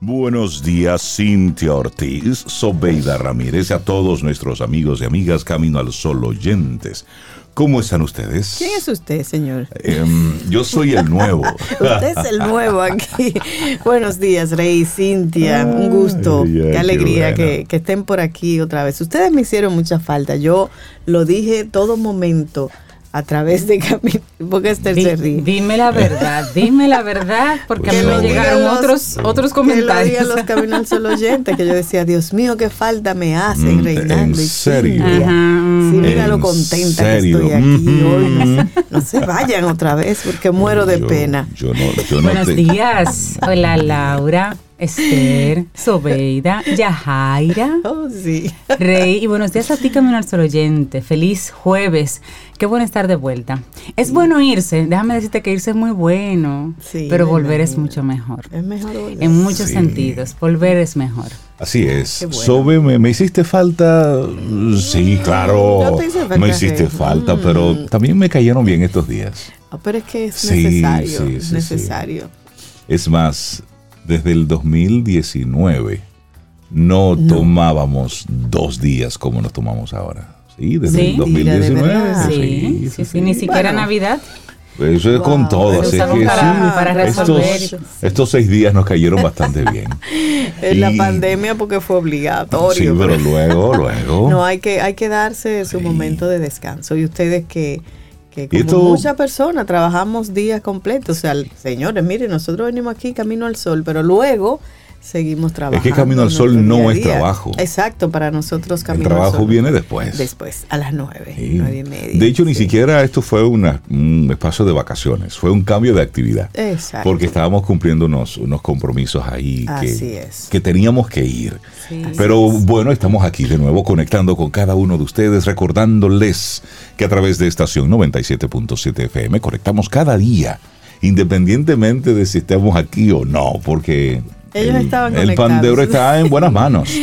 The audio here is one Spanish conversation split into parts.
Buenos días, Cintia Ortiz, Sobeida Ramírez y a todos nuestros amigos y amigas Camino al Sol oyentes. ¿Cómo están ustedes? ¿Quién es usted, señor? Em, yo soy el nuevo. usted es el nuevo aquí. Buenos días, Rey, Cintia. Un gusto. qué alegría que, que estén por aquí otra vez. Ustedes me hicieron mucha falta. Yo lo dije todo momento a través de Camino, porque es tercer día. Dime la verdad, dime la verdad, porque a mí me llegaron otros, otros comentarios. Que lo los caminos solo oyentes, que yo decía, Dios mío, qué falta me hacen, mm, reinando. ¿En serio? Sí, mira lo contenta que estoy aquí hoy. No se vayan otra vez, porque muero de pena. Yo no, yo no Buenos días. Hola, Laura. Esther, Sobeida, Yajaira, oh, sí. Rey, y buenos días a ti, Camino al Sol Oyente. Feliz jueves. Qué bueno estar de vuelta. Es bueno irse, déjame decirte que irse es muy bueno, pero volver es mucho mejor. Es mejor volver. En muchos sentidos, volver es mejor. Así es. Sobe, ¿me, hiciste falta? Sí, claro. me hiciste falta, pero mm. también me cayeron bien estos días. Ah, pero es que es necesario. es necesario. Es más, desde el 2019 no, tomábamos dos días como nos tomamos ahora. Sí, desde el 2019. Sí, sí, sí, ni siquiera Navidad. Eso es con todo, así que para, resolver estos, estos, seis días nos cayeron bastante bien. en la pandemia porque fue obligatorio. Sí, pero luego, luego. No, hay que, hay que darse su momento de descanso. Y ustedes que como muchas personas trabajamos días completos. O sea, señores, miren, nosotros venimos aquí camino al sol, pero luego seguimos trabajando. Es que Camino al Sol no es trabajo. Exacto, para nosotros Camino El trabajo viene después. Después, a las nueve, nueve y media. De hecho, ni siquiera esto fue un espacio de vacaciones, fue un cambio de actividad. Exacto. Porque estábamos cumpliendo unos, unos compromisos ahí que, que teníamos que ir. Pero bueno, estamos aquí de nuevo conectando con cada uno de ustedes, recordándoles que a través de estación 97.7 FM conectamos cada día, independientemente de si estamos aquí o no, porque ellos el, estaban El pandero está en buenas manos.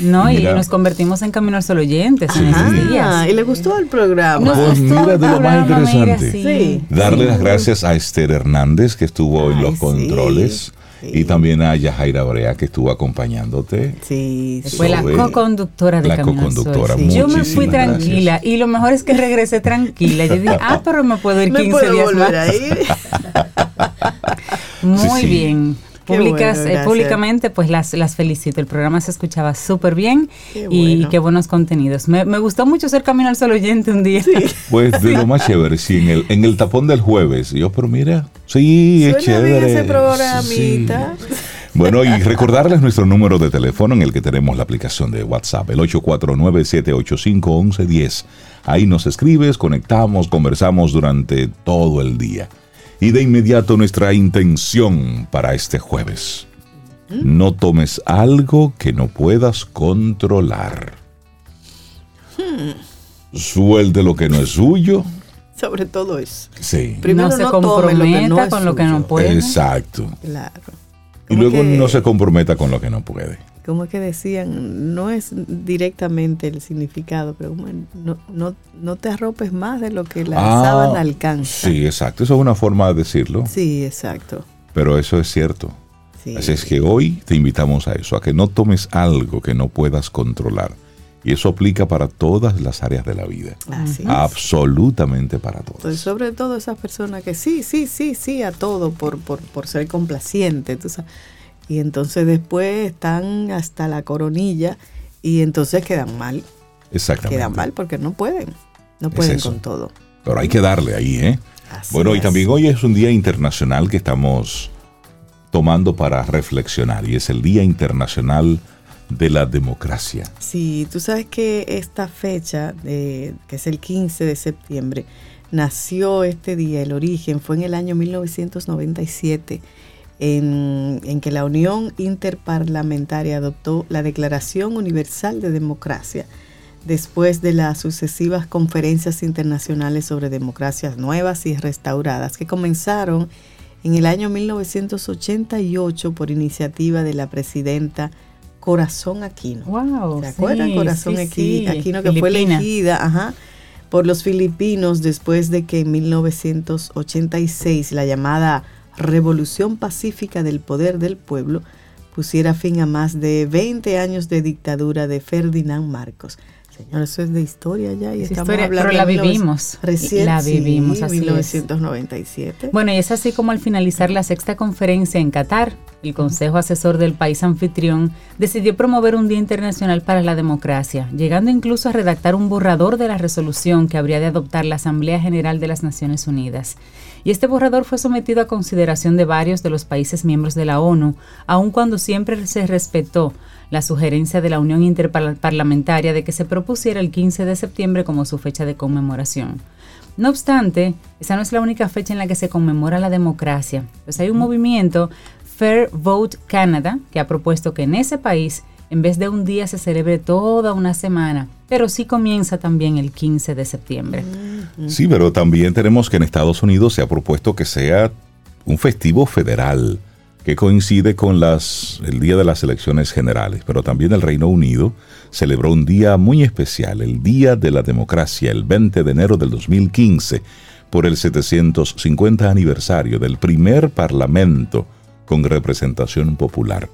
No, y nos convertimos en Camino al Sol oyentes en esos días. Y le gustó el programa. pues mira, de lo más interesante. Darle las gracias a Esther Hernández, que estuvo en los controles. Y también a Yajaira Brea, que estuvo acompañándote. Sí, Fue la co-conductora de la Camino co-conductora. Yo me fui tranquila y lo mejor es que regresé tranquila. Yo dije, ah, pero me puedo ir 15 días más. A ir? Muy bien. Eh, públicamente, pues las, las felicito. El programa se escuchaba súper bien y qué buenos contenidos. Me, gustó mucho ser Camino al Sol oyente un día. Pues de lo más chévere, sí, en el, en el tapón del jueves. Yo, pero mira, sí, es chévere. Bueno, y recordarles nuestro número de teléfono en el que tenemos la aplicación de WhatsApp, el 849-785-1110. Ahí nos escribes, conectamos, conversamos durante todo el día. Y de inmediato nuestra intención para este jueves. No tomes algo que no puedas controlar. Hmm. Suelte lo que no es suyo. Sobre todo eso. Sí. Primero no se comprometa con lo que no puede. Exacto. Claro. Y luego no se comprometa con lo que no puede como que decían, no es directamente el significado, pero no, no, no te arropes más de lo que la ah, sábana alcanza. Sí, exacto, eso es una forma de decirlo. Sí, exacto. Pero eso es cierto. Así es que hoy te invitamos a eso, a que no tomes algo que no puedas controlar. Y eso aplica para todas las áreas de la vida. Así Absolutamente para todas. Pues sobre todo esas personas que sí, sí, sí, sí a todo por, por, por ser complaciente. Tú sabes y entonces después están hasta la coronilla y entonces quedan mal. Exactamente. Quedan mal porque no pueden, no pueden con todo. Pero hay que darle ahí, ¿eh? bueno, y también hoy es un día internacional que estamos tomando para reflexionar y es el Día Internacional de la Democracia. Sí, tú sabes que esta fecha, que es el 15 de septiembre, nació este día, el origen fue en el año 1997 en, que la Unión Interparlamentaria adoptó la Declaración Universal de Democracia después de las sucesivas conferencias internacionales sobre democracias nuevas y restauradas que comenzaron en el año 1988 por iniciativa de la presidenta Corazón Aquino. Wow, ¿Se acuerdan? Corazón Aquino, que fue elegida por los filipinos después de que en 1986 la llamada Revolución Pacífica del Poder del Pueblo pusiera fin a más de 20 años de dictadura de Ferdinand Marcos. Señor, eso es de historia ya y estamos hablando pero la vivimos. Recién, la vivimos, así 1997. Bueno, y es así como al finalizar la sexta conferencia en Qatar, el Consejo Asesor del país anfitrión decidió promover un Día Internacional para la Democracia, llegando incluso a redactar un borrador de la resolución que habría de adoptar la Asamblea General de las Naciones Unidas. Y este borrador fue sometido a consideración de varios de los países miembros de la ONU, aun cuando siempre se respetó la sugerencia de la Unión Interparlamentaria de que se propusiera el 15 de septiembre como su fecha de conmemoración. No obstante, esa no es la única fecha en la que se conmemora la democracia, pues hay un movimiento, Fair Vote Canada, que ha propuesto que en ese país, en vez de un día, se celebre toda una semana, pero sí comienza también el 15 de septiembre. Sí, pero también tenemos que en Estados Unidos se ha propuesto que sea un festivo federal que coincide con las, el día de las elecciones generales, pero también el Reino Unido celebró un día muy especial, el Día de la Democracia, el 20 de enero del 2015, por el 750 aniversario del primer Parlamento con representación popular.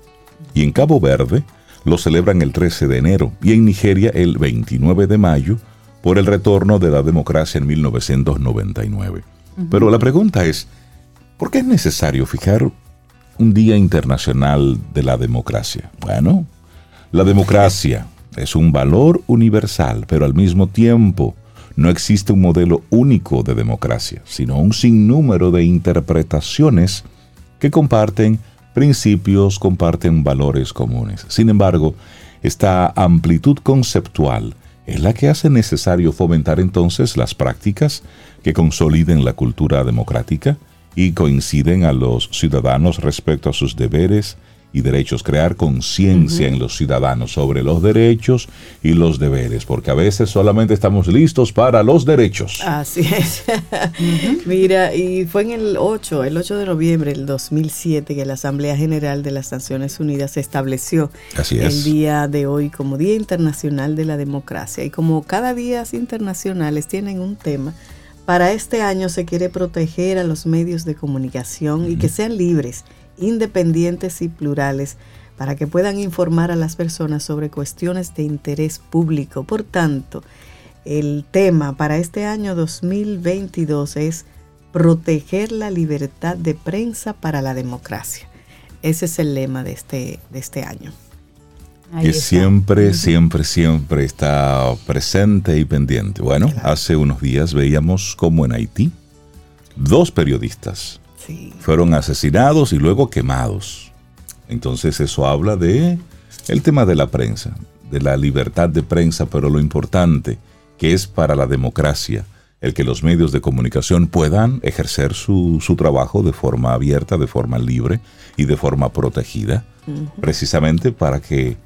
Y en Cabo Verde lo celebran el 13 de enero y en Nigeria el 29 de mayo por el retorno de la democracia en 1999. Pero la pregunta es, ¿por qué es necesario fijar un Día Internacional de la Democracia. Bueno, la democracia es un valor universal, pero al mismo tiempo no existe un modelo único de democracia, sino un sinnúmero de interpretaciones que comparten principios, comparten valores comunes. Sin embargo, esta amplitud conceptual es la que hace necesario fomentar entonces las prácticas que consoliden la cultura democrática, y coinciden a los ciudadanos respecto a sus deberes y derechos, crear conciencia en los ciudadanos sobre los derechos y los deberes, porque a veces solamente estamos listos para los derechos. Así es. Mira, y fue en el 8, el 8 de noviembre del 2007 que la Asamblea General de las Naciones Unidas estableció el día de hoy como Día Internacional de la Democracia. Y como cada día internacionales tienen un tema, para este año se quiere proteger a los medios de comunicación y que sean libres, independientes y plurales para que puedan informar a las personas sobre cuestiones de interés público. Por tanto, el tema para este año 2022 es proteger la libertad de prensa para la democracia. Ese es el lema de este, de este año que siempre, siempre, siempre está presente y pendiente. Bueno, hace unos días veíamos como en Haití dos periodistas fueron asesinados y luego quemados. Entonces eso habla de el tema de la prensa, de la libertad de prensa, pero lo importante que es para la democracia el que los medios de comunicación puedan ejercer su, su trabajo de forma abierta, de forma libre y de forma protegida, precisamente para que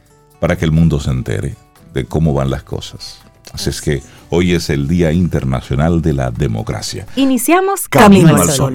para que el mundo se entere de cómo van las cosas. Así es que hoy es el Día Internacional de la Democracia. Iniciamos Camino, al Sol.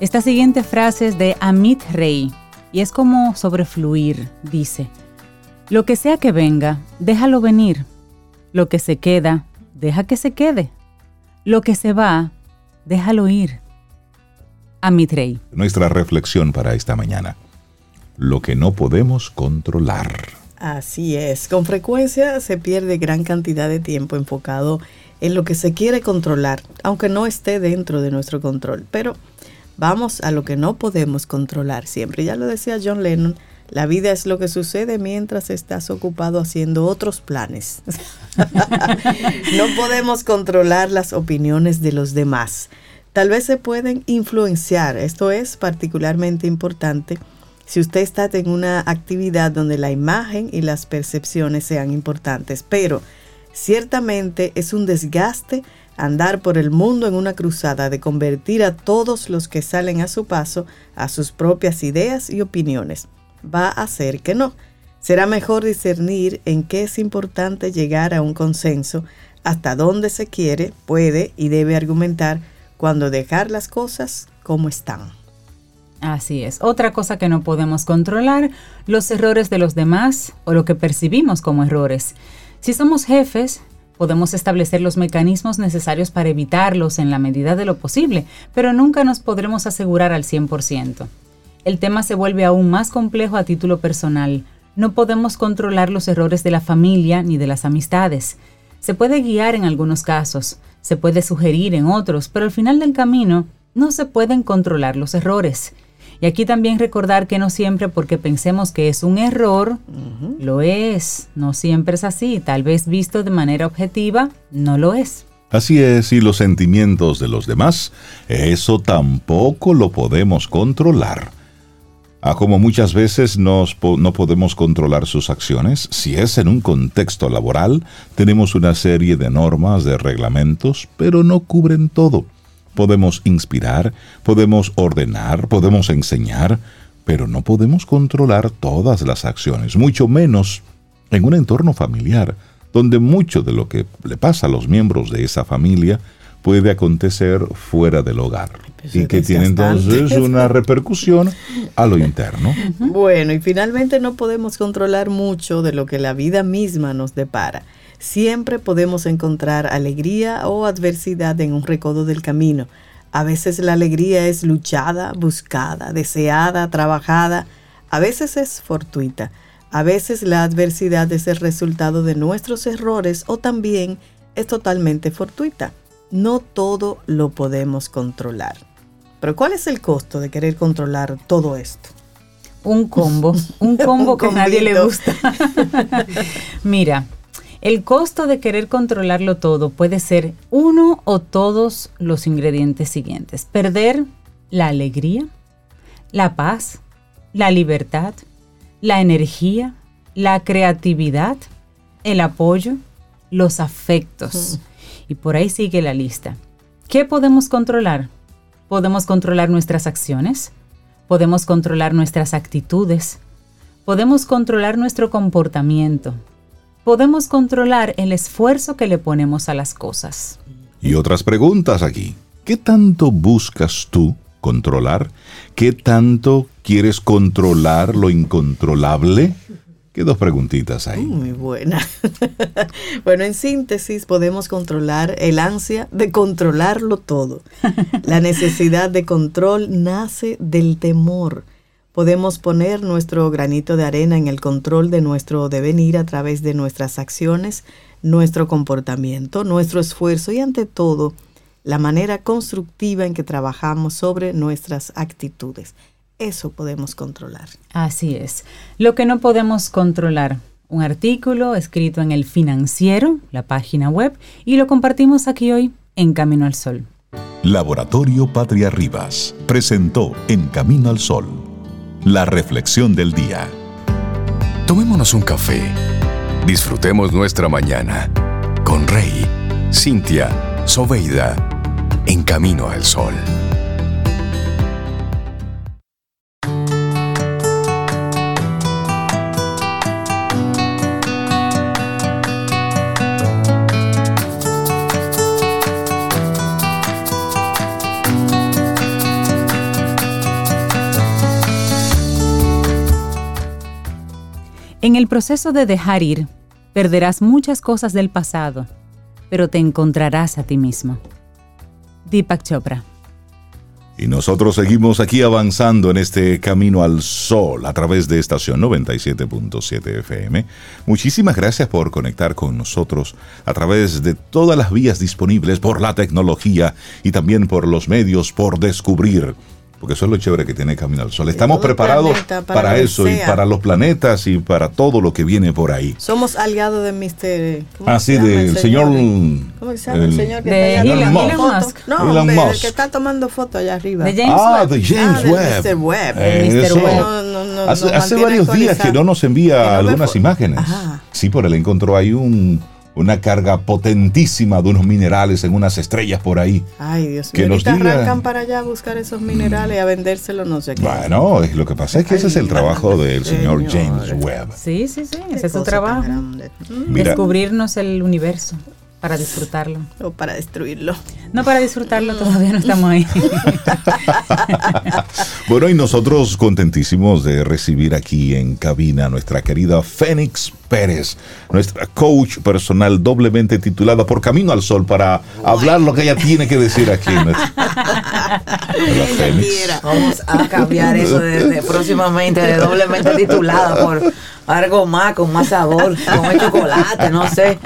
Esta siguiente frase es de Amit Rey y es como sobrefluir, dice, lo que sea que venga, déjalo venir, lo que se queda, deja que se quede, lo que se va, déjalo ir. Amit Rey. Nuestra reflexión para esta mañana, lo que no podemos controlar. Así es, con frecuencia se pierde gran cantidad de tiempo enfocado en lo que se quiere controlar, aunque no esté dentro de nuestro control, pero Vamos a lo que no podemos controlar siempre. Ya lo decía John Lennon, la vida es lo que sucede mientras estás ocupado haciendo otros planes. no podemos controlar las opiniones de los demás. Tal vez se pueden influenciar. Esto es particularmente importante si usted está en una actividad donde la imagen y las percepciones sean importantes. Pero ciertamente es un desgaste andar por el mundo en una cruzada de convertir a todos los que salen a su paso a sus propias ideas y opiniones. Va a ser que no. Será mejor discernir en qué es importante llegar a un consenso, hasta dónde se quiere, puede y debe argumentar cuando dejar las cosas como están. Así es. Otra cosa que no podemos controlar, los errores de los demás o lo que percibimos como errores. Si somos jefes, podemos establecer los mecanismos necesarios para evitarlos en la medida de lo posible, pero nunca nos podremos asegurar al 100%. El tema se vuelve aún más complejo a título personal. No podemos controlar los errores de la familia ni de las amistades. Se puede guiar en algunos casos, se puede sugerir en otros, pero al final del camino no se pueden controlar los errores. Y aquí también recordar que no siempre porque pensemos que es un error, lo es. No siempre es así. Tal vez visto de manera objetiva, no lo es. Así es, y los sentimientos de los demás, eso tampoco lo podemos controlar. A como muchas veces no podemos controlar sus acciones, si es en un contexto laboral, tenemos una serie de normas, de reglamentos, pero no cubren todo podemos inspirar, podemos ordenar, podemos enseñar, pero no podemos controlar todas las acciones, mucho menos en un entorno familiar, donde mucho de lo que le pasa a los miembros de esa familia puede acontecer fuera del hogar pues y que tiene entonces una repercusión a lo interno. Bueno, y finalmente no podemos controlar mucho de lo que la vida misma nos depara siempre podemos encontrar alegría o adversidad en un recodo del camino. A veces la alegría es luchada, buscada, deseada, trabajada. A veces es fortuita. A veces la adversidad es el resultado de nuestros errores o también es totalmente fortuita. No todo lo podemos controlar. Pero ¿cuál es el costo de querer controlar todo esto? Un combo, un combo que a nadie le gusta. Mira, el costo de querer controlarlo todo puede ser uno o todos los ingredientes siguientes. Perder la alegría, la paz, la libertad, la energía, la creatividad, el apoyo, los afectos. Y por ahí sigue la lista. ¿Qué podemos controlar? Podemos controlar nuestras acciones, podemos controlar nuestras actitudes, podemos controlar nuestro comportamiento, podemos controlar el esfuerzo que le ponemos a las cosas. Y otras preguntas aquí. ¿Qué tanto buscas tú controlar? ¿Qué tanto quieres controlar lo incontrolable? ¿Qué dos preguntitas ahí? Muy buena. bueno, en síntesis podemos controlar el ansia de controlarlo todo. La necesidad de control nace del temor Podemos poner nuestro granito de arena en el control de nuestro devenir a través de nuestras acciones, nuestro comportamiento, nuestro esfuerzo y ante todo la manera constructiva en que trabajamos sobre nuestras actitudes. Eso podemos controlar. Así es. Lo que no podemos controlar, un artículo escrito en el financiero, la página web, y lo compartimos aquí hoy en Camino al Sol. Laboratorio Patria Rivas presentó En Camino al Sol la reflexión del día. Tomémonos un café. Disfrutemos nuestra mañana con Rey, Cintia, Soveida, en camino al sol. En el proceso de dejar ir, perderás muchas cosas del pasado, pero te encontrarás a ti mismo. Deepak Chopra. Y nosotros seguimos aquí avanzando en este camino al sol a través de estación 97.7 FM. Muchísimas gracias por conectar con nosotros a través de todas las vías disponibles por la tecnología y también por los medios por descubrir porque eso es lo chévere que tiene Camino al Sol. Estamos preparados para, eso y para los planetas y para todo lo que viene por ahí. Somos aliados de Mr. Ah, sí, del señor, ¿Cómo se llama el, señor que de está Elon, Musk. No, Elon Musk. el que está tomando fotos allá arriba. De James ah, de James ah, Webb. Mr. Webb. Eh, Mr. Webb. No, no, hace, hace varios días que no nos envía algunas imágenes. Sí, por él encontró ahí un una carga potentísima de unos minerales en unas estrellas por ahí. Ay, Dios mío. Que nos arrancan para allá a buscar esos minerales a vendérselos, no sé qué. Bueno, lo que pasa es que ese es el trabajo del señor James Webb. Sí, sí, sí, ese es su trabajo. Descubrirnos el universo. Para disfrutarlo. O para destruirlo. No para disfrutarlo, todavía no estamos ahí. bueno, y nosotros contentísimos de recibir aquí en cabina a nuestra querida Fénix Pérez, nuestra coach personal doblemente titulada Por Camino al Sol para hablar lo que ella tiene que decir aquí. Vamos a cambiar eso de, próximamente de doblemente titulada por algo más, con más sabor, con el chocolate, no sé.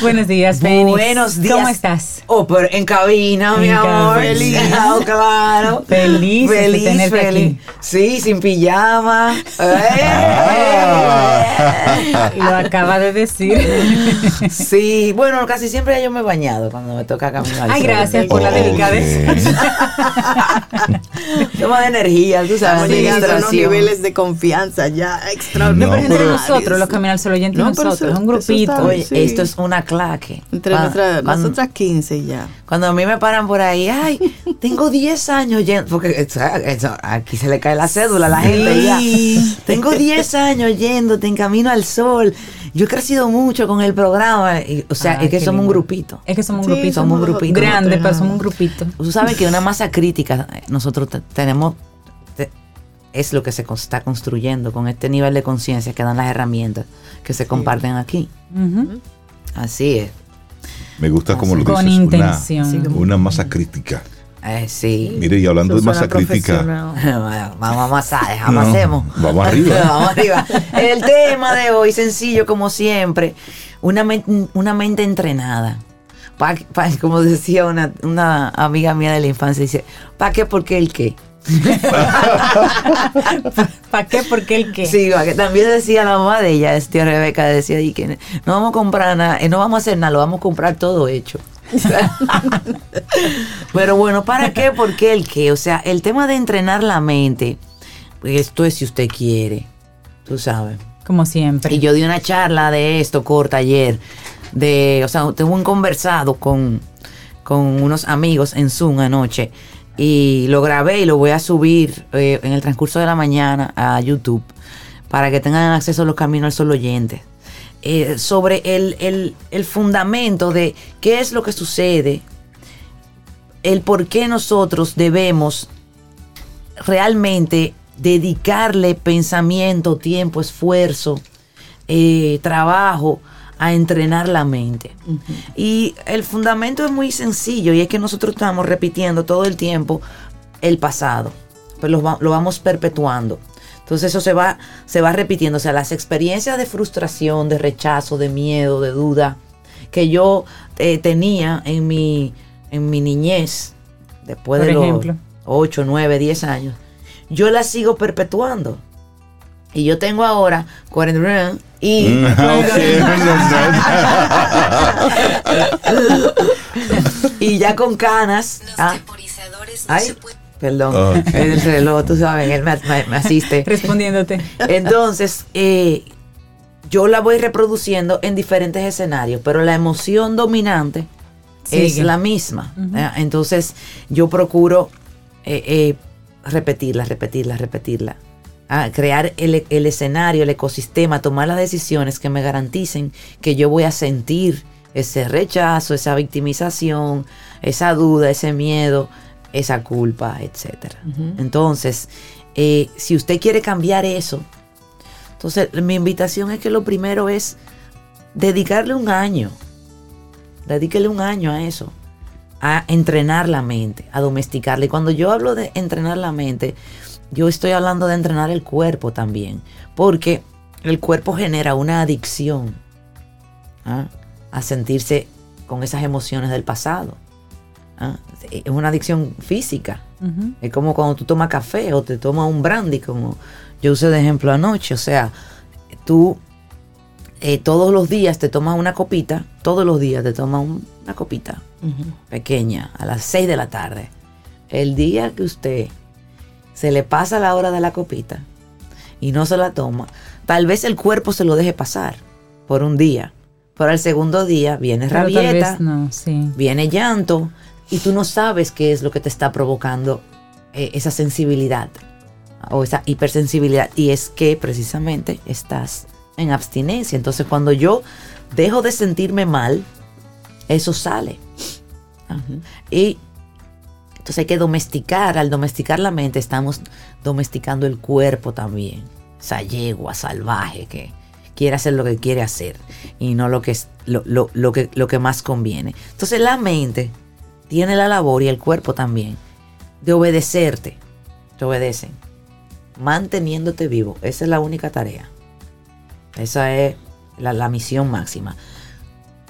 Buenos días, Fénix. Buenos días. ¿Cómo estás? Oh, pero en cabina, mi amor. Feliz. Oh, claro. Feliz. Feliz, feliz. Sí, sin pijama. Ah. Lo acaba de decir. Sí, bueno, casi siempre yo me he bañado cuando me toca caminar. Ay, gracias por la delicadeza. Toma de energía, tú sabes. Llegando a unos niveles de confianza ya extraordinarios. No, pero nosotros, los Camino al Sol oyentes, no, nosotros, es un grupito. Oye, esto es una claque. Entre nuestra, nosotras 15 ya. Cuando a mí me paran por ahí, ay, tengo 10 años yendo, porque aquí se le cae la cédula a la gente ya. Tengo 10 años yéndote en camino al sol. Yo he crecido mucho con el programa. o sea, es que somos un grupito. Es que somos un grupito. Somos un grupito. Grande, pero somos un grupito. Tú sabes que una masa crítica, nosotros tenemos es lo que se está construyendo con este nivel de conciencia que dan las herramientas que se comparten aquí. Así es. Me gusta como lo con dices, intención. Una, masa crítica. Eh, sí. Mire, y hablando de masa crítica. vamos a masar, hacemos. Vamos arriba. vamos arriba. El tema de hoy, sencillo como siempre, una, una mente entrenada. como decía una, una amiga mía de la infancia, dice, ¿para qué? ¿Por qué el qué? ¿Para qué? ¿Por qué el qué? Sí, que también decía la mamá de ella, tía Rebeca, decía que no vamos a comprar nada, eh, no vamos a hacer nada, lo vamos a comprar todo hecho. Pero bueno, ¿para qué? ¿Por qué el qué? O sea, el tema de entrenar la mente, pues esto es si usted quiere, tú sabes. Como siempre. Y yo di una charla de esto corta ayer, de, o sea, tengo un conversado con, con unos amigos en Zoom anoche y lo grabé y lo voy a subir eh, en el transcurso de la mañana a YouTube para que tengan acceso a los caminos al sol oyentes. Eh, sobre el, el, fundamento de qué es lo que sucede, el por qué nosotros debemos realmente dedicarle pensamiento, tiempo, esfuerzo, eh, trabajo a entrenar la mente. Y el fundamento es muy sencillo y es que nosotros estamos repitiendo todo el tiempo el pasado, pues lo, vamos perpetuando. Entonces eso se va, se va repitiendo, o sea, las experiencias de frustración, de rechazo, de miedo, de duda que yo eh, tenía en mi, en mi niñez, después de los 8, 9, 10 años, yo las sigo perpetuando. Y yo tengo ahora 40 y. Mm, y ya con canas. Ah, ay, perdón, el reloj, tú sabes, él me, asiste. Respondiéndote. Entonces, eh, yo la voy reproduciendo en diferentes escenarios, pero la emoción dominante es la misma. Entonces, yo procuro eh, eh, repetirla, repetirla, repetirla a crear el, escenario, el ecosistema, tomar las decisiones que me garanticen que yo voy a sentir ese rechazo, esa victimización, esa duda, ese miedo, esa culpa, etc. Entonces, eh, si usted quiere cambiar eso, entonces mi invitación es que lo primero es dedicarle un año, dedíquele un año a eso, a entrenar la mente, a domesticarla. Y cuando yo hablo de entrenar la mente, yo estoy hablando de entrenar el cuerpo también, porque el cuerpo genera una adicción ¿ah? a sentirse con esas emociones del pasado. ¿ah? Es una adicción física. Es como cuando tú tomas café o te tomas un brandy, como yo usé de ejemplo anoche. O sea, tú eh, todos los días te tomas una copita, todos los días te tomas una copita pequeña a las 6 de la tarde. El día que usted se le pasa la hora de la copita y no se la toma, tal vez el cuerpo se lo deje pasar por un día, Pero al segundo día viene rabieta, viene llanto y tú no sabes qué es lo que te está provocando eh, esa sensibilidad o esa hipersensibilidad. Y es que precisamente estás en abstinencia. Entonces cuando yo dejo de sentirme mal, eso sale. Y entonces hay que domesticar, al domesticar la mente estamos domesticando el cuerpo también. Esa yegua salvaje que quiere hacer lo que quiere hacer y no lo que, es, lo, que, lo que más conviene. Entonces la mente tiene la labor y el cuerpo también de obedecerte. Te obedecen. Manteniéndote vivo. Esa es la única tarea. Esa es la misión máxima.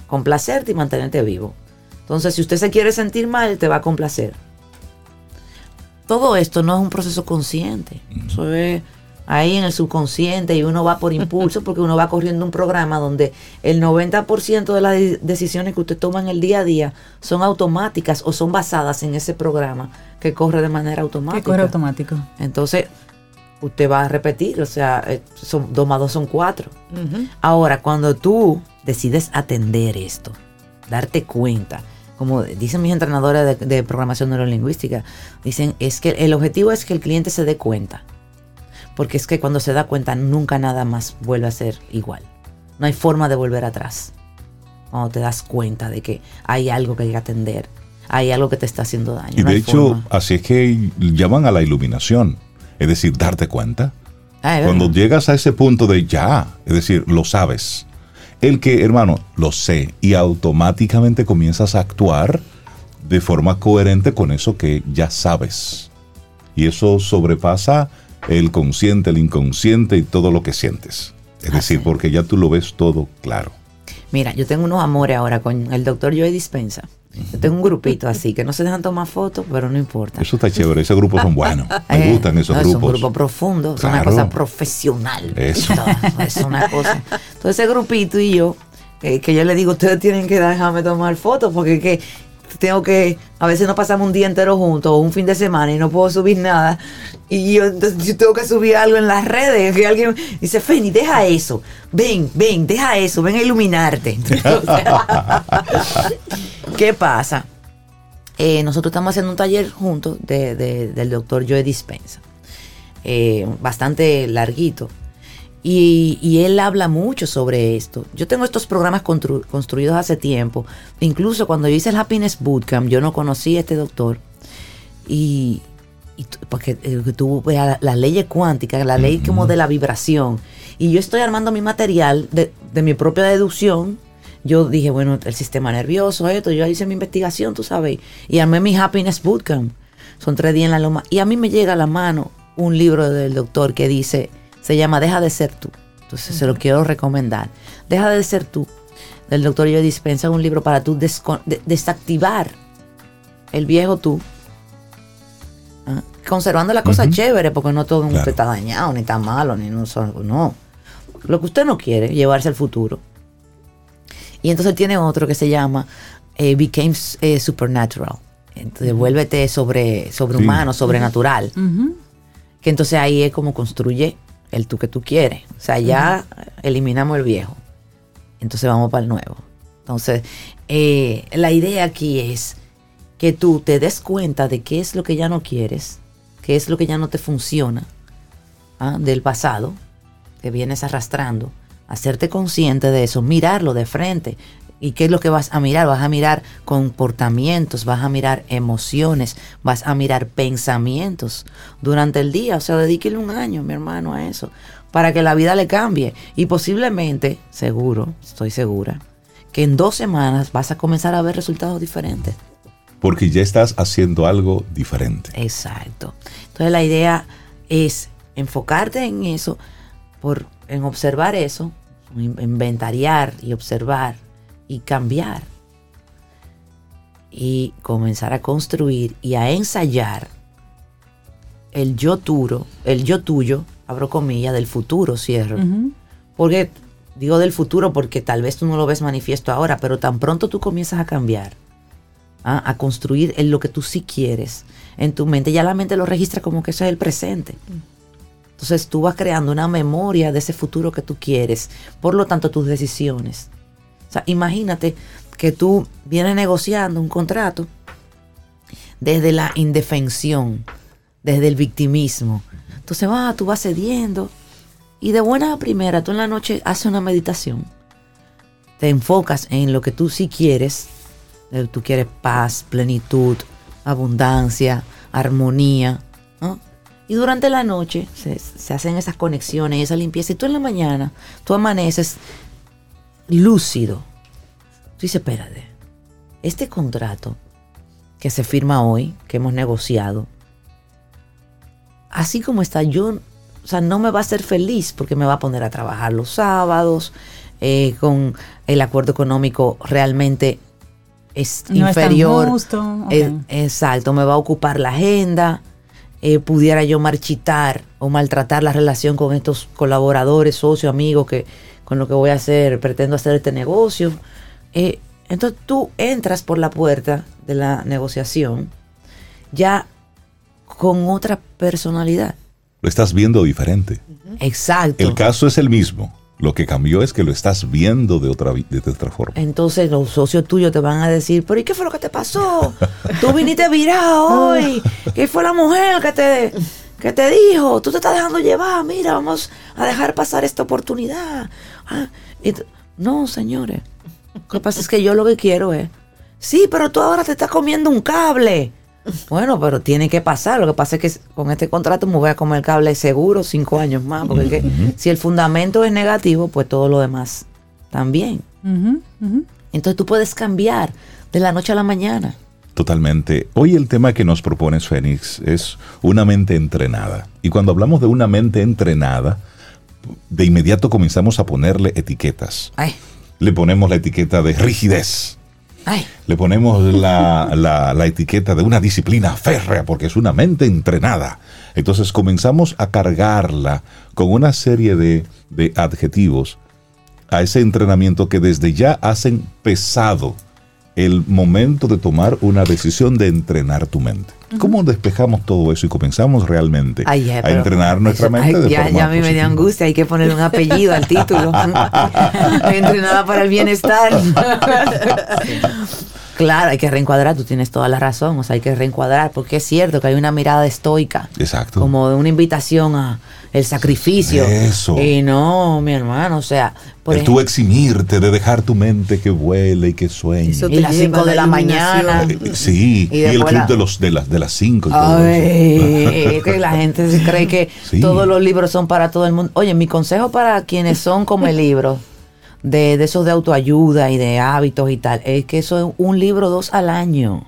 Complacerte y mantenerte vivo. Entonces, si usted se quiere sentir mal, te va a complacer. Todo esto no es un proceso consciente. Eso es ahí en el subconsciente y uno va por impulso porque uno va corriendo un programa donde el 90% de las decisiones que usted toma en el día a día son automáticas o son basadas en ese programa que corre de manera automática. Que corre automático. Entonces, usted va a repetir, o sea, eh, son, dos más dos son cuatro. Ahora, cuando tú decides atender esto, darte cuenta, como dicen mis entrenadores de, programación neurolingüística, dicen, es que el objetivo es que el cliente se dé cuenta. Porque es que cuando se da cuenta nunca nada más vuelve a ser igual. No hay forma de volver atrás. Cuando te das cuenta de que hay algo que hay que atender, hay algo que te está haciendo daño. Y de hecho, así es que llaman a la iluminación. Es decir, darte cuenta. Ah, cuando llegas a ese punto de ya, es decir, lo sabes el que, hermano, lo sé y automáticamente comienzas a actuar de forma coherente con eso que ya sabes. Y eso sobrepasa el consciente, el inconsciente y todo lo que sientes. Es decir, porque ya tú lo ves todo claro. Mira, yo tengo unos amores ahora con el doctor Joey Dispensa. Yo tengo un grupito así que no se dejan tomar fotos, pero no importa. Eso está chévere, esos grupos son buenos. Me eh, gustan esos grupos. Es un grupo profundo, es una cosa profesional. Eso. Es una cosa. Entonces, ese grupito y yo, eh, que yo le digo, ustedes tienen que dejarme tomar fotos porque que tengo que, a veces no pasamos un día entero juntos un fin de semana y no puedo subir nada. Y yo, entonces, yo tengo que subir algo en las redes. Que alguien dice, Feni, deja eso. Ven, ven, deja eso. Ven a iluminarte. ¿Qué pasa? Eh, nosotros estamos haciendo un taller juntos del doctor Joe Dispensa. Eh, bastante larguito. Y, él habla mucho sobre esto. Yo tengo estos programas construidos hace tiempo. Incluso cuando yo hice el Happiness Bootcamp, yo no conocí a este doctor. Y, porque eh, tuvo la, la, ley cuántica, la ley como de la vibración. Y yo estoy armando mi material de, de, mi propia deducción. Yo dije, bueno, el sistema nervioso, esto. Yo hice mi investigación, tú sabes. Y armé mi Happiness Bootcamp. Son tres días en la loma. Y a mí me llega a la mano un libro del doctor que dice se llama Deja de ser tú. Entonces se lo quiero recomendar. Deja de ser tú. Del doctor Yo Dispensa un libro para tú desactivar el viejo tú. ¿ah? Conservando la cosa chévere, porque no todo está dañado, ni está malo, ni no, no. Lo que usted no quiere, llevarse al futuro. Y entonces tiene otro que se llama eh, Became eh, Supernatural. Entonces, vuélvete sobre, sobrehumano, sobrenatural. Que entonces ahí es como construye el tú que tú quieres. O sea, ya eliminamos el viejo. Entonces vamos para el nuevo. Entonces, eh, la idea aquí es que tú te des cuenta de qué es lo que ya no quieres, qué es lo que ya no te funciona ¿ah? del pasado que vienes arrastrando, hacerte consciente de eso, mirarlo de frente, ¿Y qué es lo que vas a mirar? Vas a mirar comportamientos, vas a mirar emociones, vas a mirar pensamientos durante el día. O sea, dedíquele un año, mi hermano, a eso, para que la vida le cambie. Y posiblemente, seguro, estoy segura, que en dos semanas vas a comenzar a ver resultados diferentes. Porque ya estás haciendo algo diferente. Exacto. Entonces la idea es enfocarte en eso, por, en observar eso, inventariar y observar y cambiar. Y comenzar a construir y a ensayar el yo tuyo, el yo tuyo, abro comillas, del futuro, cierro. Porque digo del futuro porque tal vez tú no lo ves manifiesto ahora, pero tan pronto tú comienzas a cambiar, ¿ah? a construir en lo que tú sí quieres en tu mente, ya la mente lo registra como que eso es el presente. Entonces tú vas creando una memoria de ese futuro que tú quieres, por lo tanto tus decisiones O sea, imagínate que tú vienes negociando un contrato desde la indefensión, desde el victimismo. Entonces va, tú vas cediendo y de buena a primera tú en la noche haces una meditación. Te enfocas en lo que tú sí quieres. Eh, tú quieres paz, plenitud, abundancia, armonía. Y durante la noche se, hacen esas conexiones, esa limpieza. Y tú en la mañana, tú amaneces lúcido. Tú dices, espérate, este contrato que se firma hoy, que hemos negociado, así como está, yo, o sea, no me va a hacer feliz porque me va a poner a trabajar los sábados, eh, con el acuerdo económico realmente es inferior. exacto, me va a ocupar la agenda. Eh, pudiera yo marchitar o maltratar la relación con estos colaboradores, socios, amigos que con lo que voy a hacer, pretendo hacer este negocio. Eh, entonces tú entras por la puerta de la negociación ya con otra personalidad. Lo estás viendo diferente. Exacto. El caso es el mismo. Lo que cambió es que lo estás viendo de otra, de otra forma. Entonces los socios tuyos te van a decir, pero ¿y qué fue lo que te pasó? Tú viniste virado hoy. ¿Qué fue la mujer que te, que te dijo? Tú te estás dejando llevar. Mira, vamos a dejar pasar esta oportunidad. Ah, no, señores. Lo que pasa es que yo lo que quiero es, sí, pero tú ahora te estás comiendo un cable. Bueno, pero tiene que pasar. Lo que pasa es que con este contrato me voy a comer el cable seguro cinco años más. Porque si el fundamento es negativo, pues todo lo demás también. Entonces tú puedes cambiar de la noche a la mañana. Totalmente. Hoy el tema que nos propones, Fénix, es una mente entrenada. Y cuando hablamos de una mente entrenada, de inmediato comenzamos a ponerle etiquetas. Le ponemos la etiqueta de rigidez le ponemos la, etiqueta de una disciplina férrea porque es una mente entrenada. Entonces comenzamos a cargarla con una serie de, de adjetivos a ese entrenamiento que desde ya hacen pesado el momento de tomar una decisión de entrenar tu mente. ¿Cómo despejamos todo eso y comenzamos realmente a entrenar nuestra mente? ya, ya a mí me dio angustia, hay que poner un apellido al título. Entrenada para el bienestar. Claro, hay que reencuadrar, tú tienes toda la razón, o sea, hay que reencuadrar, porque es cierto que hay una mirada estoica. Exacto. Como de una invitación a el sacrificio. Eso. Y no, mi hermano, o sea, por el tú eximirte de dejar tu mente que vuele y que sueñe. Y las 5 de la mañana. Eh, sí, y, el club de los de las de las 5 y todo eso. que la gente cree que todos los libros son para todo el mundo. Oye, mi consejo para quienes son como el libro de, de esos de autoayuda y de hábitos y tal, es que eso es un libro dos al año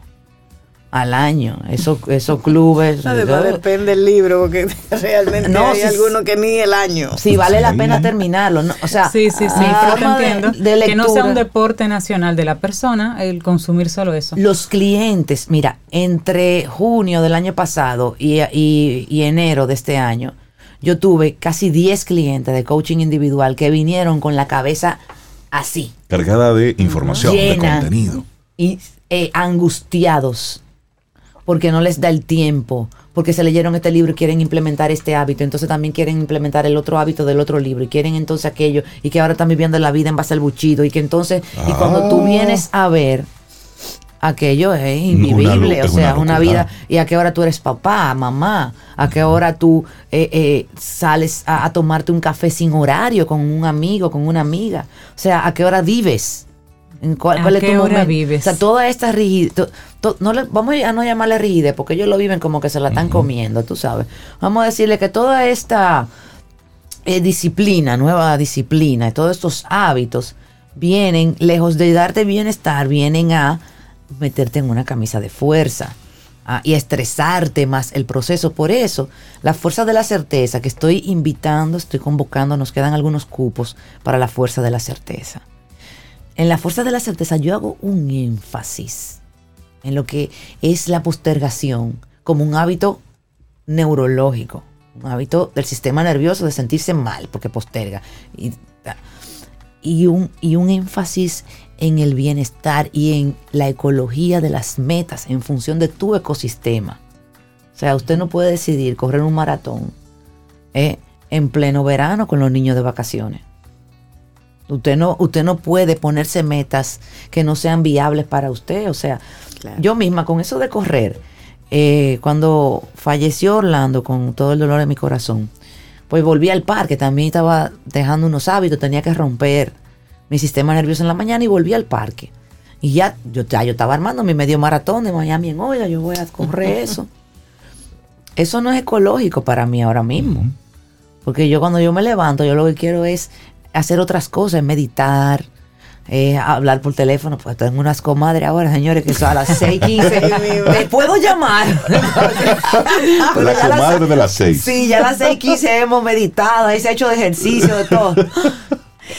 al año. Esos, esos clubes. depende del libro, porque realmente no, hay algunos que ni el año. Sí, vale la pena terminarlo. O sea, sí, sí, sí, entiendo. que no sea un deporte nacional de la persona el consumir solo eso. Los clientes, mira, entre junio del año pasado y, y enero de este año, yo tuve casi 10 clientes de coaching individual que vinieron con la cabeza así. Cargada de información, de contenido. Y eh, angustiados porque no les da el tiempo, porque se leyeron este libro y quieren implementar este hábito, entonces también quieren implementar el otro hábito del otro libro y quieren entonces aquello y que ahora están viviendo la vida en base al buchido y que entonces, y cuando tú ah. vienes a ver aquello es invivible, o sea, una, vida, y a qué hora tú eres papá, mamá, a qué hora tú eh, eh, sales a, tomarte un café sin horario con un amigo, con una amiga, o sea, a qué hora vives. ¿En cuál, ¿A qué hora vives? O sea, toda esta rigidez, no vamos a no llamarle rigidez, porque ellos lo viven como que se la están comiendo, tú sabes. Vamos a decirle que toda esta eh, disciplina, nueva disciplina, todos estos hábitos, vienen, lejos de darte bienestar, vienen a meterte en una camisa de fuerza y estresarte más el proceso. Por eso, la fuerza de la certeza que estoy invitando, estoy convocando, nos quedan algunos cupos para la fuerza de la certeza. En la fuerza de la certeza yo hago un énfasis en lo que es la postergación como un hábito neurológico, un hábito del sistema nervioso de sentirse mal porque posterga. Y, un énfasis en el bienestar y en la ecología de las metas en función de tu ecosistema. O sea, usted no puede decidir correr un maratón eh, en pleno verano con los niños de vacaciones. Usted no, usted no puede ponerse metas que no sean viables para usted. O sea, yo misma con eso de correr, eh, cuando falleció Orlando con todo el dolor en mi corazón, pues volví al parque, también estaba dejando unos hábitos, tenía que romper mi sistema nervioso en la mañana y volví al parque. Y ya yo, ya, yo estaba armando mi medio maratón de Miami en Oiga, yo voy a correr eso. Eso no es ecológico para mí ahora mismo. Porque yo cuando yo me levanto, yo lo que quiero es hacer otras cosas, meditar, eh, hablar por teléfono, pues tengo unas comadres ahora, señores, que son a las 6:15. ¿Les puedo llamar? la comadre de las 6. Sí, ya a las 6:15 hemos meditado, ahí se ha hecho de ejercicio, de todo.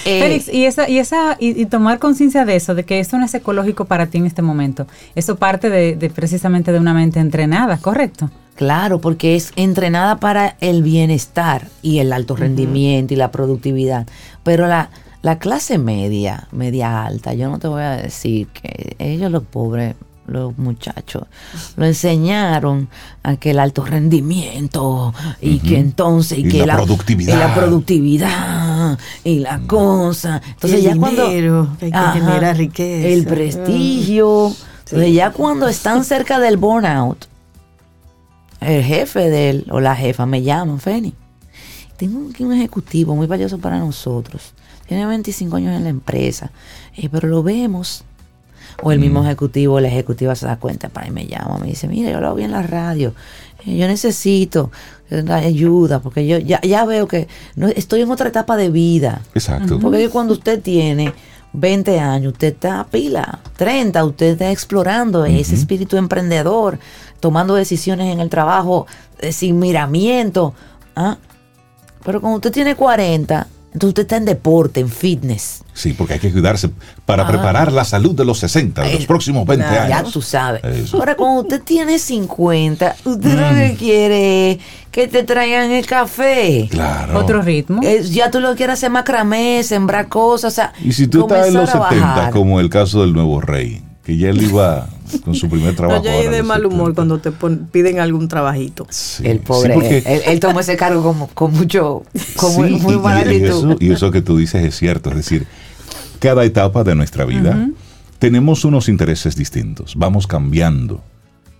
Eh, Félix, y esa, y esa, y, tomar conciencia de eso, de que eso no es ecológico para ti en este momento. Eso parte de, precisamente de una mente entrenada, ¿correcto? Claro, porque es entrenada para el bienestar y el alto rendimiento y la productividad. Pero la, la clase media, media alta, yo no te voy a decir que ellos los pobres, los muchachos, lo enseñaron a que el alto rendimiento y que entonces y, que la, productividad. y la productividad y la cosa. Entonces el ya dinero, cuando que genera riqueza. El prestigio. Entonces ya cuando están cerca del burnout, el jefe de él o la jefa me llaman, Feni. Tengo aquí un ejecutivo muy valioso para nosotros tiene 25 años en la empresa, eh, pero lo vemos. O el mismo mm. ejecutivo, la ejecutiva se da cuenta, para y me llama, me dice, mira, yo lo vi en la radio, eh, yo necesito ayuda, porque yo ya, ya veo que no, estoy en otra etapa de vida. Exacto. Porque cuando usted tiene 20 años, usted está a pila, 30, usted está explorando ese espíritu emprendedor, tomando decisiones en el trabajo eh, sin miramiento. ¿ah? Pero cuando usted tiene 40, entonces usted está en deporte, en fitness. Sí, porque hay que cuidarse para ah. preparar la salud de los 60, de los próximos 20 años. Ya tú sabes. Ahora, cuando usted tiene 50, usted lo que mm. quiere es que te traigan el café. Claro. Otro ritmo. ya tú lo quieres hacer macramé, sembrar cosas. O sea, y si tú estás en los 70, como el caso del nuevo rey, que ya él iba con su primer trabajo. No, ya de mal humor cuando te piden algún trabajito. el pobre, él, tomó ese cargo con, con mucho, con muy, muy y, eso, y eso que tú dices es cierto, es decir, cada etapa de nuestra vida tenemos unos intereses distintos, vamos cambiando.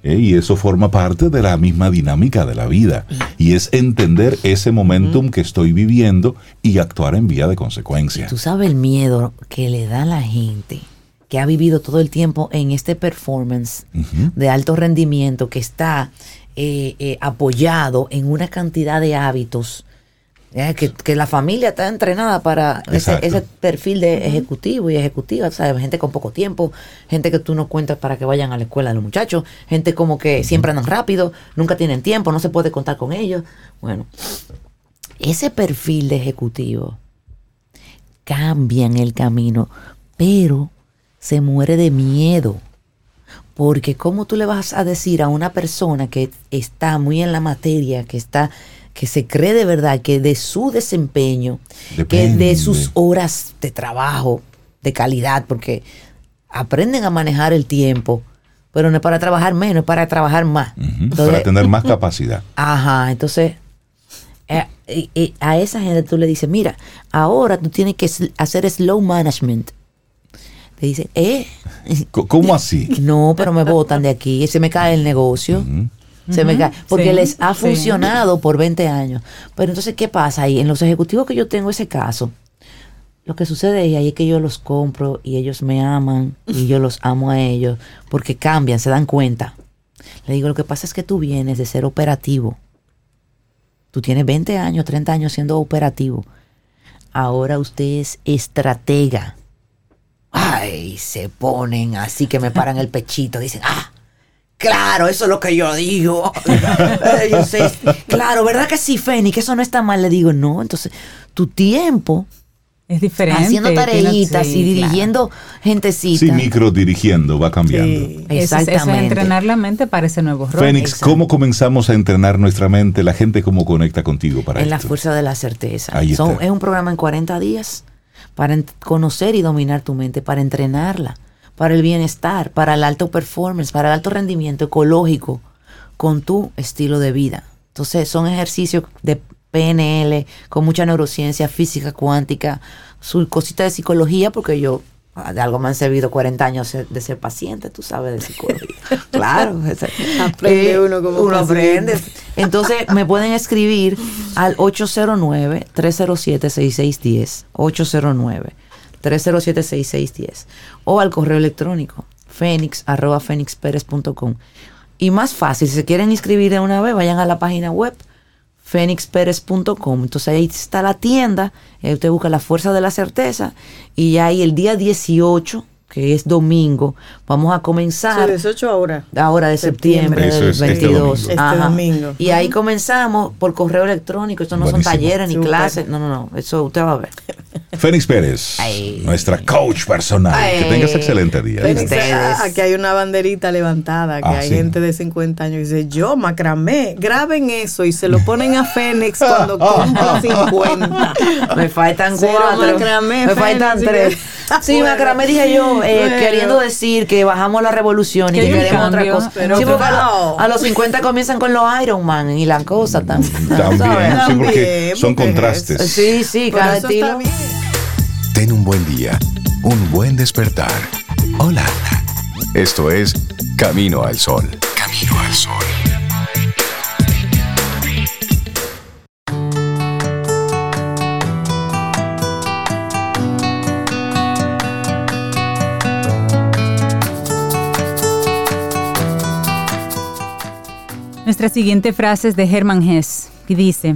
¿eh? Y eso forma parte de la misma dinámica de la vida. Y es entender ese momentum que estoy viviendo y actuar en vía de consecuencia. Tú sabes el miedo que le da a la gente que ha vivido todo el tiempo en este performance de alto rendimiento que está eh, eh, apoyado en una cantidad de hábitos. Que, la familia está entrenada para ese, perfil de ejecutivo y ejecutiva, ¿sabes? Gente con poco tiempo, gente que tú no cuentas para que vayan a la escuela de los muchachos, gente como que siempre andan rápido, nunca tienen tiempo, no se puede contar con ellos. Bueno, ese perfil de ejecutivo cambia en el camino, pero se muere de miedo. Porque ¿cómo tú le vas a decir a una persona que está muy en la materia, que está que se cree de verdad que de su desempeño, que de sus horas de trabajo de calidad, porque aprenden a manejar el tiempo, pero no es para trabajar menos, es para trabajar más. para tener más capacidad. Ajá, entonces eh, a esa gente tú le dices, mira, ahora tú tienes que hacer slow management te dicen, ¿eh? ¿Cómo así? No, pero me botan de aquí, se me cae el negocio. Se me cae, porque les ha funcionado por 20 años. Pero entonces, ¿qué pasa ahí? En los ejecutivos que yo tengo ese caso, lo que sucede ahí es que yo los compro y ellos me aman y yo los amo a ellos porque cambian, se dan cuenta. Le digo, lo que pasa es que tú vienes de ser operativo. Tú tienes 20 años, 30 años siendo operativo. Ahora usted es estratega ay, se ponen así que me paran el pechito, dicen, ah, claro, eso es lo que yo digo. yo sé, claro, ¿verdad que sí, Feni? Que eso no está mal. Le digo, no, entonces tu tiempo es diferente. Haciendo tareitas y dirigiendo gentecita. Sí, micro dirigiendo, va cambiando. Exactamente. Eso, es entrenar la mente para ese nuevo rol. Fénix, ¿cómo comenzamos a entrenar nuestra mente? La gente, ¿cómo conecta contigo para En la fuerza de la certeza. es un programa en 40 días para conocer y dominar tu mente, para entrenarla, para el bienestar, para el alto performance, para el alto rendimiento ecológico con tu estilo de vida. Entonces son ejercicios de PNL con mucha neurociencia, física cuántica, su cosita de psicología, porque yo de algo me han servido 40 años de ser paciente, tú sabes, de psicología. claro. aprende eh, uno como Uno aprende. Entonces me pueden escribir al 809-307-6610. 809-307-6610. O al correo electrónico fénix arroba Y más fácil, si se quieren inscribir de una vez, vayan a la página web fenixperez.com. Entonces ahí está la tienda, usted busca la fuerza de la certeza y ahí el día 18 que es domingo, vamos a comenzar. 18 ahora. Ahora de septiembre, del 22. Este, este domingo. Y ahí comenzamos por correo electrónico. Esto no son talleres ni clases. No, no, no. Eso usted va a ver. Fénix Pérez, nuestra coach personal. Que tengas excelente día. Fénix, aquí hay una banderita levantada, que ah, hay gente de 50 años y dice, yo macramé, graben eso y se lo ponen a Fénix cuando cumpla 50. Me faltan cuatro. Macramé, Me faltan tres. Sí, macramé dije yo, eh, queriendo decir que bajamos la revolución y que queremos otra cosa. Pero sí, a, los 50 comienzan con los Iron Man y la cosa también. También, sí, porque son contrastes. Sí, sí, cada estilo. Ten un buen día, un buen despertar. Hola. Esto es Camino al Sol. Camino al Sol. Nuestra siguiente frase es de Hermann Hesse, que dice,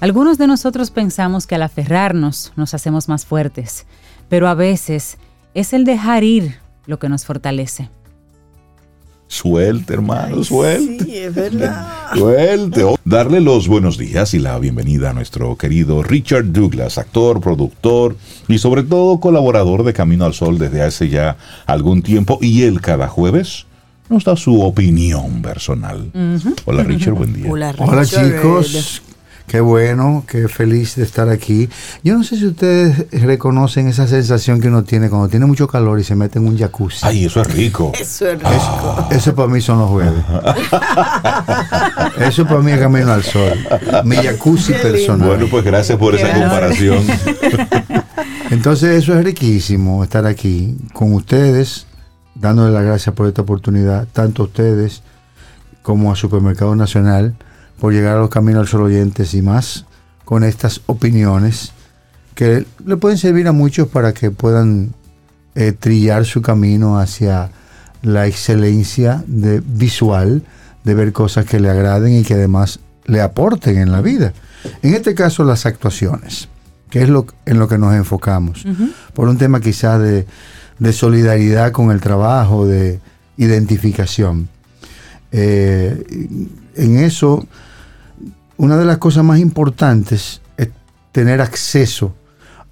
algunos de nosotros pensamos que al aferrarnos nos hacemos más fuertes, pero a veces es el dejar ir lo que nos fortalece. Suelte, hermano, suelte. Sí, es verdad. Suelte. Darle los buenos días y la bienvenida a nuestro querido Richard Douglas, actor, productor y sobre todo colaborador de Camino al Sol desde hace ya algún tiempo. Y él cada jueves nos da su opinión personal. Hola Richard, buen día. Hola, Hola chicos, Qué bueno, qué feliz de estar aquí. Yo no sé si ustedes reconocen esa sensación que uno tiene cuando tiene mucho calor y se mete en un jacuzzi. Ay, eso es rico. Eso es rico. eso para mí son los jueves. eso para mí es camino al sol. Mi jacuzzi personal. Bueno, pues gracias por esa comparación. Entonces eso es riquísimo, estar aquí con ustedes, dándole las gracias por esta oportunidad, tanto a ustedes como a Supermercado Nacional por llegar a los caminos al sol oyentes y más con estas opiniones que le pueden servir a muchos para que puedan eh, trillar su camino hacia la excelencia de visual, de ver cosas que le agraden y que además le aporten en la vida. En este caso, las actuaciones, que es lo, en lo que nos enfocamos, por un tema quizás de, de, solidaridad con el trabajo, de identificación. Eh, en eso una de las cosas más importantes es tener acceso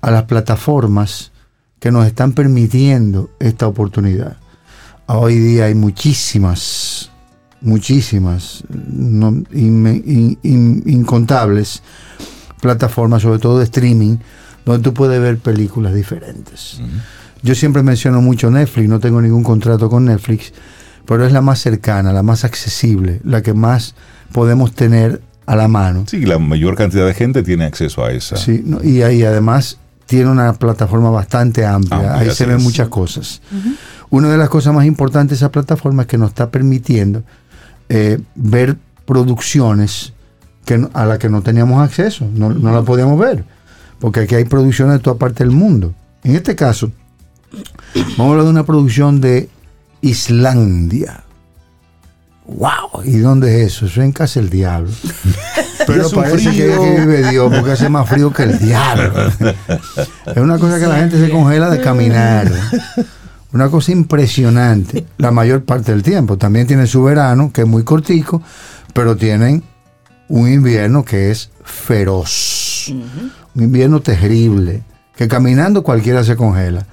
a las plataformas que nos están permitiendo esta oportunidad. Hoy día hay muchísimas, muchísimas, incontables plataformas, sobre todo de streaming, donde tú puedes ver películas diferentes. Yo siempre menciono mucho Netflix, no tengo ningún contrato con Netflix, pero es la más cercana, la más accesible, la que más podemos tener a la mano. Sí, la mayor cantidad de gente tiene acceso a esa. Sí, y ahí además tiene una plataforma bastante amplia, ahí se ven muchas cosas. Una de las cosas más importantes de esa plataforma es que nos está permitiendo eh, ver producciones que, a las que no teníamos acceso, no, no las podíamos ver, porque aquí hay producciones de toda parte del mundo. En este caso, vamos a hablar de una producción de Islandia. ¡Wow! ¿Y dónde es eso? Eso es en casa del diablo. Pero parece que, que vive Dios porque hace más frío que el diablo. es una cosa que la gente se congela de caminar. Una cosa impresionante. La mayor parte del tiempo. También tiene su verano, que es muy cortico, pero tienen un invierno que es feroz. Un invierno terrible. Que caminando cualquiera se congela.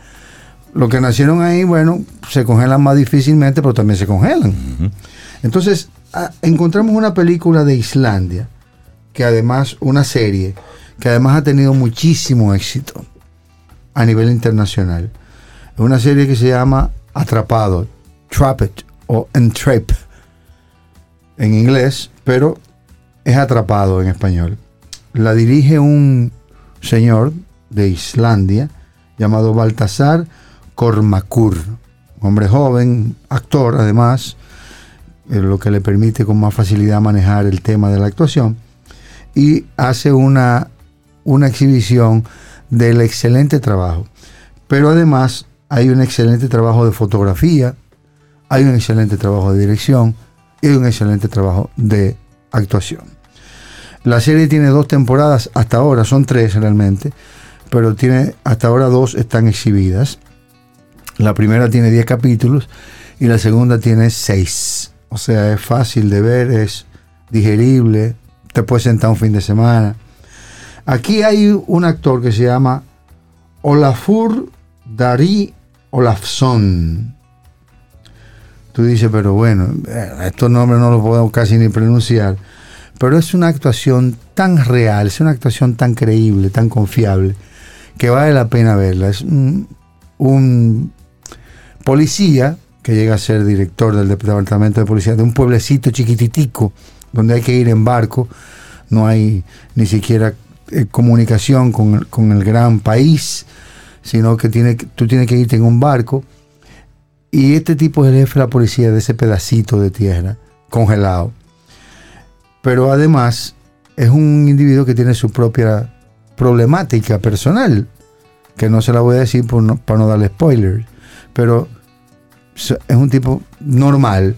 Los que nacieron ahí, bueno, se congelan más difícilmente, pero también se congelan. Entonces, encontramos una película de Islandia, que además, una serie, que además ha tenido muchísimo éxito a nivel internacional. Es una serie que se llama Atrapado, Trapped o Entrap en inglés, pero es Atrapado en español. La dirige un señor de Islandia llamado Baltasar Cormacur, hombre joven, actor además, eh, lo que le permite con más facilidad manejar el tema de la actuación, y hace una, una exhibición del excelente trabajo. Pero además hay un excelente trabajo de fotografía, hay un excelente trabajo de dirección y un excelente trabajo de actuación. La serie tiene dos temporadas hasta ahora, son tres realmente, pero tiene hasta ahora dos están exhibidas. La primera tiene 10 capítulos y la segunda tiene 6. O sea, es fácil de ver, es digerible, te puedes sentar un fin de semana. Aquí hay un actor que se llama Olafur Dari Olafsson. Tú dices, pero bueno, eh, estos nombres no los podemos casi ni pronunciar. Pero es una actuación tan real, es una actuación tan creíble, tan confiable, que vale la pena verla. Es un policía que llega a ser director del departamento de policía de un pueblecito chiquititico donde hay que ir en barco, no hay ni siquiera eh, comunicación con, el gran país, sino que tiene, tú tienes que irte en un barco. Y este tipo es el jefe de la policía de ese pedacito de tierra congelado. Pero además es un individuo que tiene su propia problemática personal, que no se la voy a decir para no darle spoilers, pero es un tipo normal,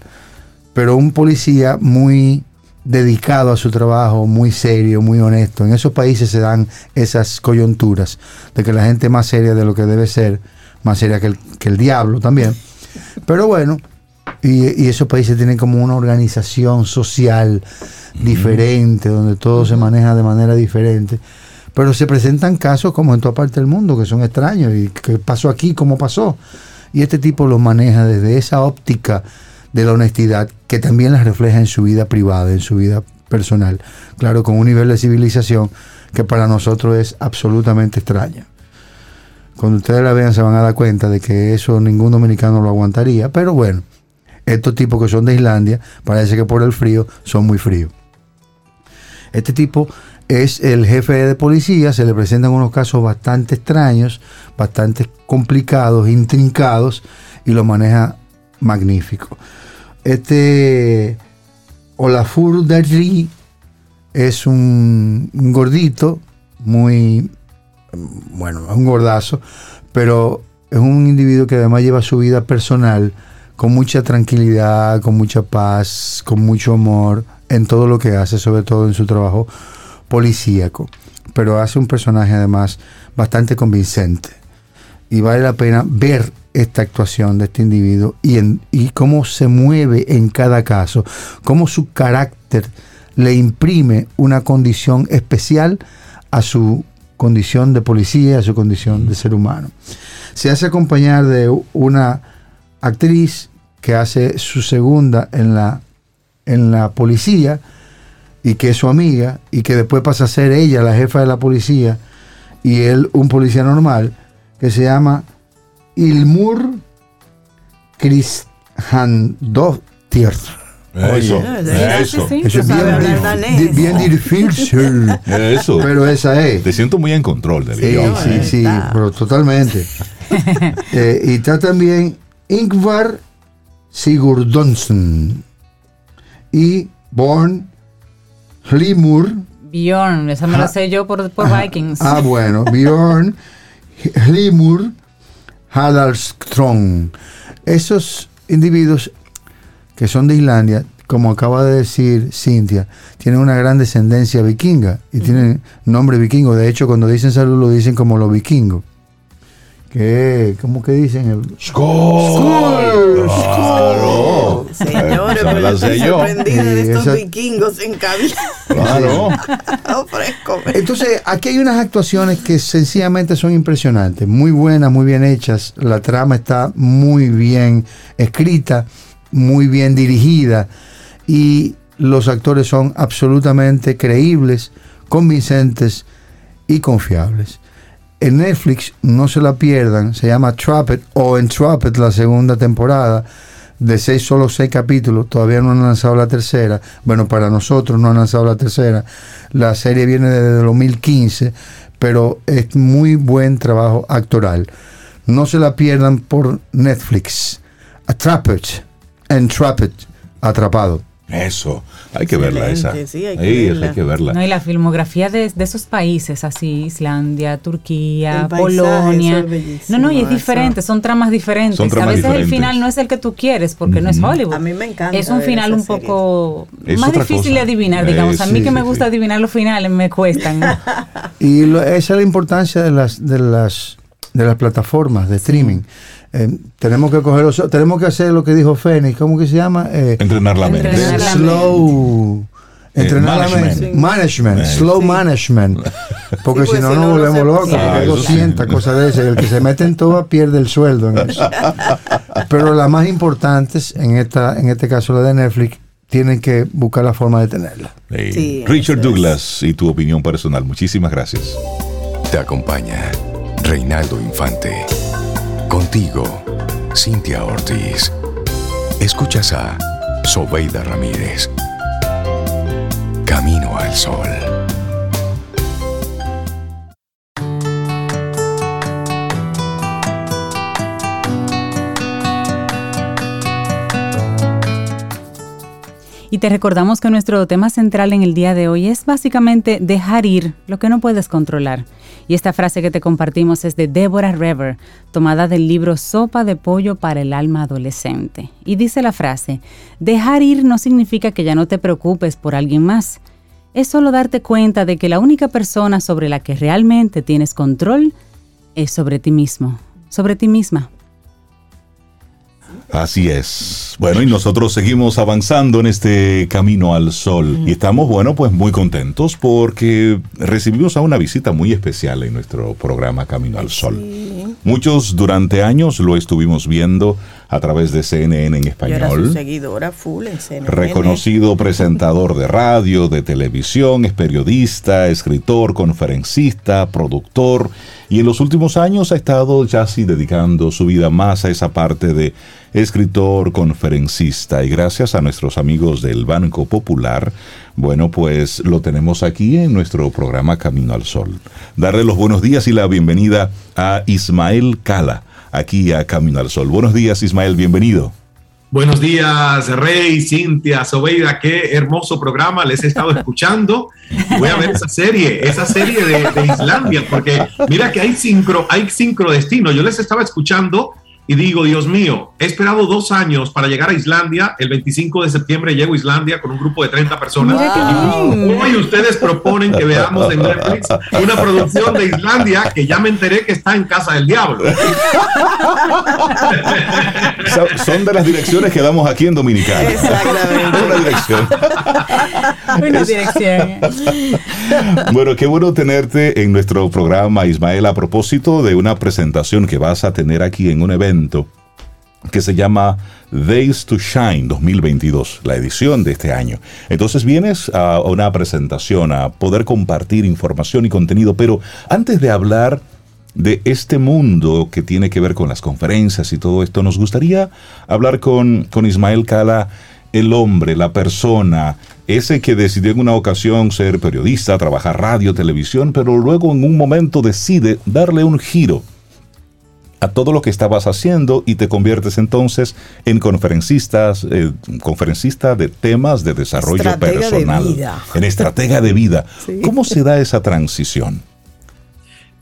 pero un policía muy dedicado a su trabajo, muy serio, muy honesto. En esos países se dan esas coyunturas de que la gente es más seria de lo que debe ser, más seria que el, diablo también. Pero bueno, y, esos países tienen como una organización social diferente, donde todo se maneja de manera diferente. Pero se presentan casos como en toda parte del mundo, que son extraños, y que pasó aquí, como pasó. Y este tipo lo maneja desde esa óptica de la honestidad que también la refleja en su vida privada, en su vida personal. Claro, con un nivel de civilización que para nosotros es absolutamente extraño. Cuando ustedes la vean se van a dar cuenta de que eso ningún dominicano lo aguantaría. Pero bueno, estos tipos que son de Islandia, parece que por el frío son muy fríos. Este tipo es el jefe de policía, se le presentan unos casos bastante extraños, bastante complicados, intrincados, y lo maneja magnífico. Este Olafur Darri es un, gordito, muy, bueno, un gordazo, pero es un individuo que además lleva su vida personal con mucha tranquilidad, con mucha paz, con mucho amor en todo lo que hace, sobre todo en su trabajo policíaco, pero hace un personaje además bastante convincente. Y vale la pena ver esta actuación de este individuo y, en, y cómo se mueve en cada caso, cómo su carácter le imprime una condición especial a su condición de policía, a su condición de ser humano. Se hace acompañar de una actriz que hace su segunda en la, en la policía, y que es su amiga y que después pasa a ser ella la jefa de la policía y él un policía normal que se llama Ilmur Krishandottir. Eso, eso, eso es bien, bien, difícil. Eso. Pero esa es. Te siento muy en control del Sí, sí, sí, pero totalmente. Eh, y está también Ingvar Sigurdonsson y Born Hlimur. Bjorn, esa me la sé yo por, Vikings. Ah, bueno, Bjorn, Hlimur, Hadalstrong. Esos individuos que son de Islandia, como acaba de decir Cintia, tienen una gran descendencia vikinga y tienen nombre vikingo. De hecho, cuando dicen salud lo dicen como los vikingos. ¿Qué? ¿Cómo que dicen? El... ¡Skol! ¡Skol! Señores, pero estoy sorprendida de estos vikingos en cabina. Claro. Entonces, aquí hay unas actuaciones que sencillamente son impresionantes, muy buenas, muy bien hechas. La trama está muy bien escrita, muy bien dirigida y los actores son absolutamente creíbles, convincentes y confiables en Netflix, no se la pierdan, se llama Trapped o en Trapped la segunda temporada, de seis, solo seis capítulos, todavía no han lanzado la tercera, bueno, para nosotros no han lanzado la tercera, la serie viene desde el 2015, pero es muy buen trabajo actoral. No se la pierdan por Netflix. Attraped, Entrapped, Atrapado. Eso, hay que verla esa. Sí, hay que, verla. Hay que verla. No, y la filmografía de, esos países, así, Islandia, Turquía, Polonia. no, no, y es diferente, son tramas diferentes. a veces el final no es el que tú quieres, porque no es Hollywood. A mí me encanta. Es un final un poco más difícil de adivinar, digamos. a mí que me gusta adivinar los finales me cuestan. y esa es la importancia de las, de las, de las plataformas de streaming. Eh, tenemos que coger tenemos que hacer lo que dijo Fénix, ¿cómo que se llama? Eh, entrenar la mente. slow. Eh, entrenar la mente. Management. slow management. Porque si no, nos volvemos locos. porque hay 200 cosas de esas. El que se mete en todo pierde el sueldo en eso. Pero las más importantes, en, esta, en este caso la de Netflix, tienen que buscar la forma de tenerla. Richard Douglas y tu opinión personal. Muchísimas gracias. Te acompaña Reinaldo Infante. Contigo, Cintia Ortiz. Escuchas a Sobeida Ramírez. Camino al Sol. Y te recordamos que nuestro tema central en el día de hoy es básicamente dejar ir lo que no puedes controlar. Y esta frase que te compartimos es de Deborah Rever, tomada del libro Sopa de Pollo para el Alma Adolescente. Y dice la frase, dejar ir no significa que ya no te preocupes por alguien más. Es solo darte cuenta de que la única persona sobre la que realmente tienes control es sobre ti mismo, sobre ti misma. Así es. Bueno, y nosotros seguimos avanzando en este camino al sol. Y estamos, bueno, pues muy contentos porque recibimos a una visita muy especial en nuestro programa Camino al Sol. Muchos durante años lo estuvimos viendo a través de CNN en español. seguidora full en CNN. Reconocido presentador de radio, de televisión, es periodista, escritor, conferencista, productor y en los últimos años ha estado ya así dedicando su vida más a esa parte de escritor, conferencista y gracias a nuestros amigos del Banco Popular, bueno, pues lo tenemos aquí en nuestro programa Camino al Sol. Darle los buenos días y la bienvenida a Ismael Cala, aquí a Camino al Sol. Buenos días Ismael, bienvenido. Buenos días, Rey, Cintia, Sobeida, qué hermoso programa, les he estado escuchando. Voy a ver esa serie, esa serie de, de Islandia, porque mira que hay sincro, hay sincrodestino. Yo les estaba escuchando y digo, Dios mío, he esperado dos años para llegar a Islandia. El 25 de septiembre llego a Islandia con un grupo de 30 personas. Hoy ustedes proponen que veamos en Netflix una producción de Islandia que ya me enteré que está en Casa del Diablo. Son de las direcciones que damos aquí en Dominicana. Exactamente. Una dirección. Una dirección. Bueno, qué bueno tenerte en nuestro programa, Ismael, a propósito de una presentación que vas a tener aquí en un evento que se llama Days to Shine 2022, la edición de este año. Entonces vienes a una presentación, a poder compartir información y contenido, pero antes de hablar de este mundo que tiene que ver con las conferencias y todo esto, nos gustaría hablar con, con Ismael Cala, el hombre, la persona, ese que decidió en una ocasión ser periodista, trabajar radio, televisión, pero luego en un momento decide darle un giro a todo lo que estabas haciendo y te conviertes entonces en conferencistas, eh, conferencista de temas de desarrollo personal, en estratega de vida. ¿Cómo se da esa transición?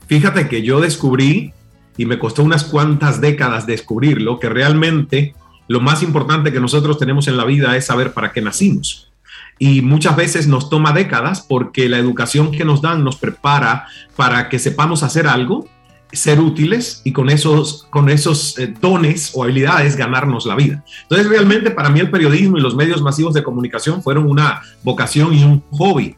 Fíjate que yo descubrí, y me costó unas cuantas décadas descubrirlo, que realmente lo más importante que nosotros tenemos en la vida es saber para qué nacimos. Y muchas veces nos toma décadas porque la educación que nos dan nos prepara para que sepamos hacer algo ser útiles y con esos, con esos eh, dones o habilidades ganarnos la vida. Entonces realmente para mí el periodismo y los medios masivos de comunicación fueron una vocación y un hobby.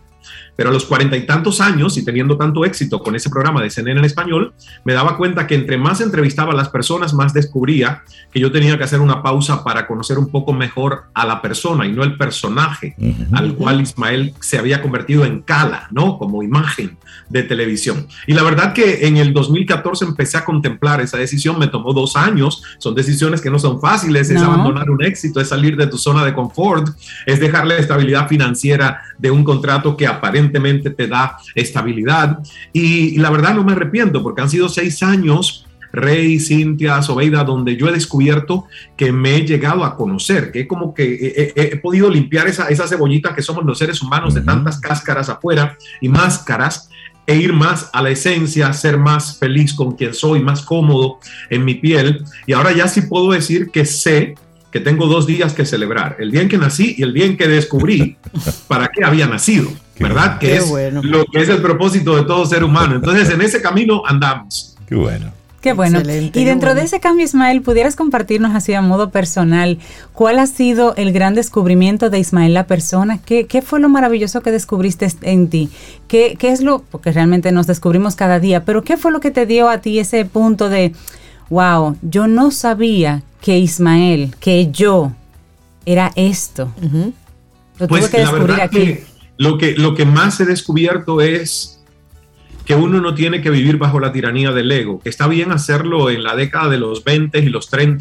Pero a los cuarenta y tantos años y teniendo tanto éxito con ese programa de CNN en español, me daba cuenta que entre más entrevistaba a las personas, más descubría que yo tenía que hacer una pausa para conocer un poco mejor a la persona y no el personaje al cual Ismael se había convertido en cala, ¿no? Como imagen de televisión. Y la verdad que en el 2014 empecé a contemplar esa decisión, me tomó dos años, son decisiones que no son fáciles, es abandonar un éxito, es salir de tu zona de confort, es dejar la estabilidad financiera de un contrato que aparentemente te da estabilidad. Y, la verdad no me arrepiento porque han sido seis años Rey, Cintia, Sobeida, donde yo he descubierto que me he llegado a conocer, que como que he, podido limpiar esa, esa, cebollita que somos los seres humanos de tantas cáscaras afuera y máscaras e ir más a la esencia, ser más feliz con quien soy, más cómodo en mi piel. Y ahora ya sí puedo decir que sé que tengo dos días que celebrar, el día en que nací y el día en que descubrí para qué había nacido, ¿verdad? que es lo que es el propósito de todo ser humano. Entonces, en ese camino andamos. Qué bueno. Qué bueno. y dentro de ese cambio, Ismael, ¿pudieras compartirnos así a modo personal cuál ha sido el gran descubrimiento de Ismael la persona? ¿Qué, qué fue lo maravilloso que descubriste en ti? ¿Qué, ¿Qué es lo, porque realmente nos descubrimos cada día, pero qué fue lo que te dio a ti ese punto de, wow, yo no sabía que Ismael, que yo, era esto? Lo pues que descubrir aquí. lo, que, lo que más he descubierto es que uno no tiene que vivir bajo la tiranía del ego, que está bien hacerlo en la década de los 20 y los 30,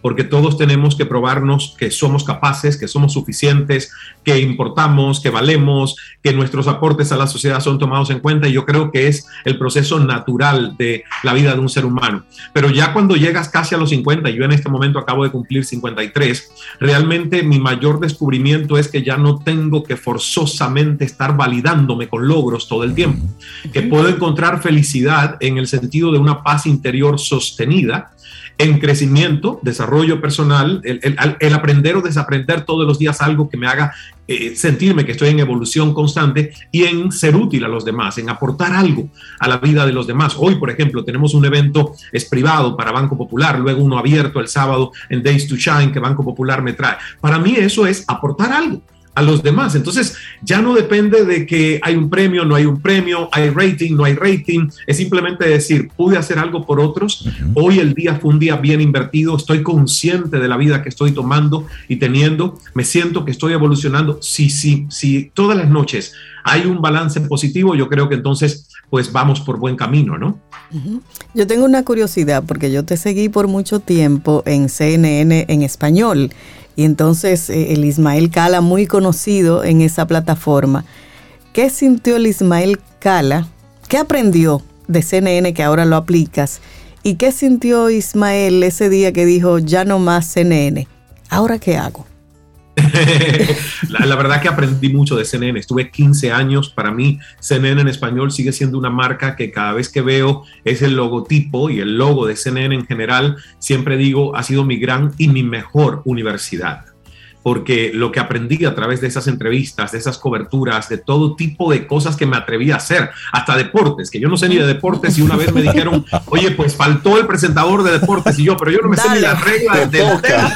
porque todos tenemos que probarnos que somos capaces, que somos suficientes, que importamos, que valemos, que nuestros aportes a la sociedad son tomados en cuenta y yo creo que es el proceso natural de la vida de un ser humano. Pero ya cuando llegas casi a los 50, yo en este momento acabo de cumplir 53, realmente mi mayor descubrimiento es que ya no tengo que forzosamente estar validándome con logros todo el tiempo, que puedo encontrar felicidad en el sentido de una paz interior sostenida, en crecimiento, desarrollo personal, el, aprender o desaprender todos los días algo que me haga eh, sentirme que estoy en evolución constante y en ser útil a los demás, en aportar algo a la vida de los demás. Hoy, por ejemplo, tenemos un evento, es privado para Banco Popular, luego uno abierto el sábado en Days to Shine que Banco Popular me trae. Para mí eso es aportar algo a los demás. Entonces, ya no depende de que hay un premio, no hay un premio, hay rating, no hay rating. Es simplemente decir, pude hacer algo por otros. Hoy el día fue un día bien invertido. Estoy consciente de la vida que estoy tomando y teniendo. Me siento que estoy evolucionando. Sí, sí, sí. Todas las noches hay un balance positivo. Yo creo que entonces, pues vamos por buen camino, ¿no? Yo tengo una curiosidad porque yo te seguí por mucho tiempo en CNN en español y entonces eh, el Ismael Cala, muy conocido en esa plataforma. ¿Qué sintió el Ismael Cala? ¿Qué aprendió de CNN que ahora lo aplicas? ¿Y qué sintió Ismael ese día que dijo, ya no más CNN? ¿Ahora qué hago? la, verdad que aprendí mucho de CNN. Estuve 15 años. Para mí, CNN en español sigue siendo una marca que cada vez que veo es el logotipo y el logo de CNN en general, siempre digo, ha sido mi gran y mi mejor universidad porque lo que aprendí a través de esas entrevistas, de esas coberturas, de todo tipo de cosas que me atreví a hacer, hasta deportes, que yo no sé ni de deportes y una vez me dijeron, oye, pues faltó el presentador de deportes y yo, pero yo no me sé ni las reglas del tema.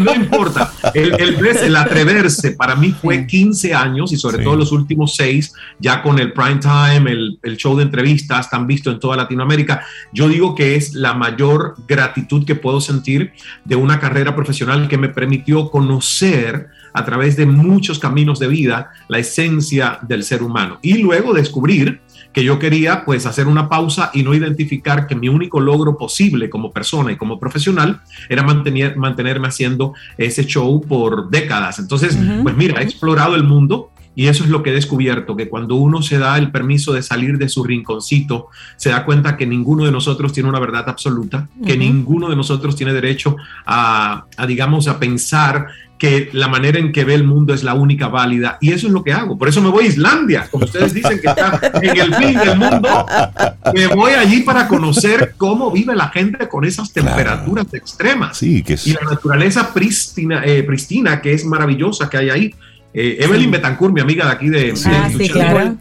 No, importa, el, el, atreverse para mí fue 15 años y sobre todo los últimos 6, ya con el prime time, el, el show de entrevistas tan visto en toda Latinoamérica, yo digo que es la mayor gratitud que puedo sentir de una carrera profesional que me permitió conocer conocer a través de muchos caminos de vida la esencia del ser humano y luego descubrir que yo quería pues hacer una pausa y no identificar que mi único logro posible como persona y como profesional era mantener, mantenerme haciendo ese show por décadas. Entonces, pues mira, he explorado el mundo y eso es lo que he descubierto, que cuando uno se da el permiso de salir de su rinconcito, se da cuenta que ninguno de nosotros tiene una verdad absoluta, que ninguno de nosotros tiene derecho a, a, digamos, a pensar que la manera en que ve el mundo es la única válida y eso es lo que hago. Por eso me voy a Islandia, como ustedes dicen que está en el fin del mundo. Me voy allí para conocer cómo vive la gente con esas temperaturas extremas. Sí, que Y la naturaleza prístina, eh, pristina, que es maravillosa que hay ahí. Eh, Evelyn Betancourt, mi amiga de aquí de, ah, sí, claro.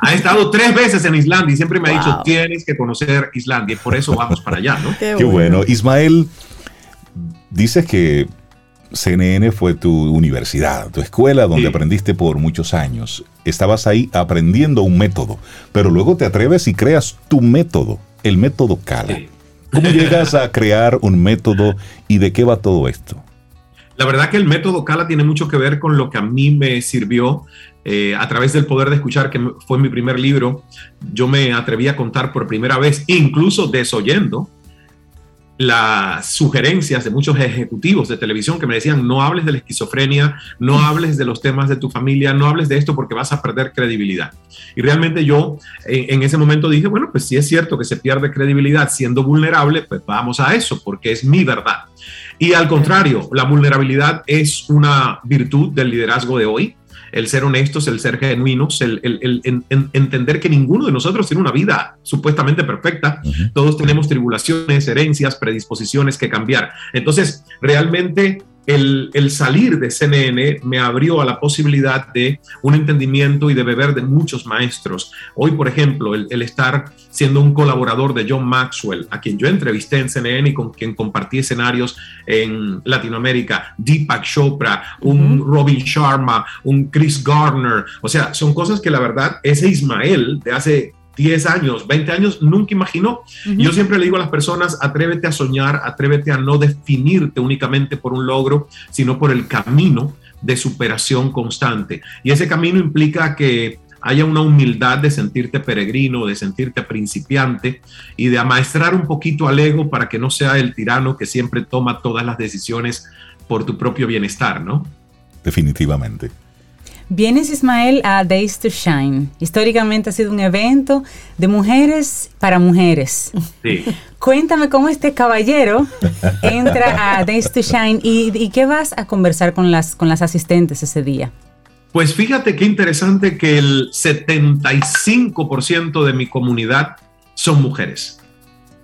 ha, estado tres veces en Islandia y siempre me ha dicho tienes que conocer Islandia y por eso vamos para allá, ¿no? Qué, bueno. Ismael, dices que CNN fue tu universidad, tu escuela donde aprendiste por muchos años. Estabas ahí aprendiendo un método, pero luego te atreves y creas tu método, el método Cala. ¿Cómo llegas a crear un método y de qué va todo esto? La verdad que el método Cala tiene mucho que ver con lo que a mí me sirvió eh, a través del poder de escuchar, que fue mi primer libro. Yo me atreví a contar por primera vez, incluso desoyendo, las sugerencias de muchos ejecutivos de televisión que me decían, no hables de la esquizofrenia, no hables de los temas de tu familia, no hables de esto porque vas a perder credibilidad. Y realmente yo en, ese momento dije, bueno, pues si es cierto que se pierde credibilidad siendo vulnerable, pues vamos a eso, porque es mi verdad. Y al contrario, la vulnerabilidad es una virtud del liderazgo de hoy el ser honestos, el ser genuinos, el, entender que ninguno de nosotros tiene una vida supuestamente perfecta. Todos tenemos tribulaciones, herencias, predisposiciones que cambiar. Entonces, realmente el, salir de CNN me abrió a la posibilidad de un entendimiento y de beber de muchos maestros. Hoy, por ejemplo, el, estar siendo un colaborador de John Maxwell, a quien yo entrevisté en CNN y con quien compartí escenarios en Latinoamérica, Deepak Chopra, un Robin Sharma, un Chris Garner, o sea, son cosas que la verdad ese Ismael de hace 10 años, 20 años, nunca imaginó. Yo siempre le digo a las personas, atrévete a soñar, atrévete a no definirte únicamente por un logro, sino por el camino de superación constante. Y ese camino implica que haya una humildad de sentirte peregrino, de sentirte principiante y de amaestrar un poquito al ego para que no sea el tirano que siempre toma todas las decisiones por tu propio bienestar, ¿no? Definitivamente. Vienes, Ismael, a Days to Shine. Históricamente ha sido un evento de mujeres para mujeres. Sí. Cuéntame cómo este caballero entra a Days to Shine y, qué vas a conversar con las, con las asistentes ese día. Pues fíjate qué interesante que el 75% de mi comunidad son mujeres.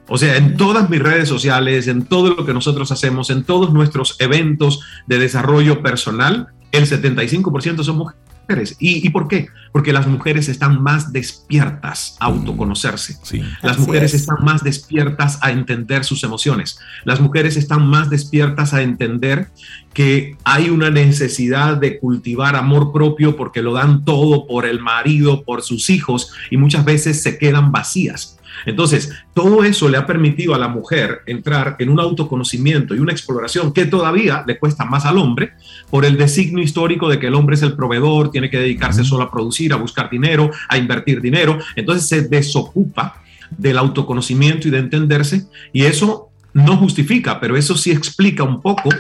O sea, en todas mis redes sociales, en todo lo que nosotros hacemos, en todos nuestros eventos de desarrollo personal, el 75% son mujeres. ¿Y, por qué? Porque las mujeres están más despiertas a autoconocerse. Las mujeres están más despiertas a entender sus emociones. Las mujeres están más despiertas a entender que hay una necesidad de cultivar amor propio porque lo dan todo por el marido, por sus hijos y muchas veces se quedan vacías. Entonces, todo eso le ha permitido a la mujer entrar en un autoconocimiento y una exploración que todavía le cuesta más al hombre por el designio histórico de que el hombre es el proveedor, tiene que dedicarse solo a producir, a buscar dinero, a invertir dinero. Entonces se desocupa del autoconocimiento y de entenderse y eso no justifica, pero eso sí explica un poco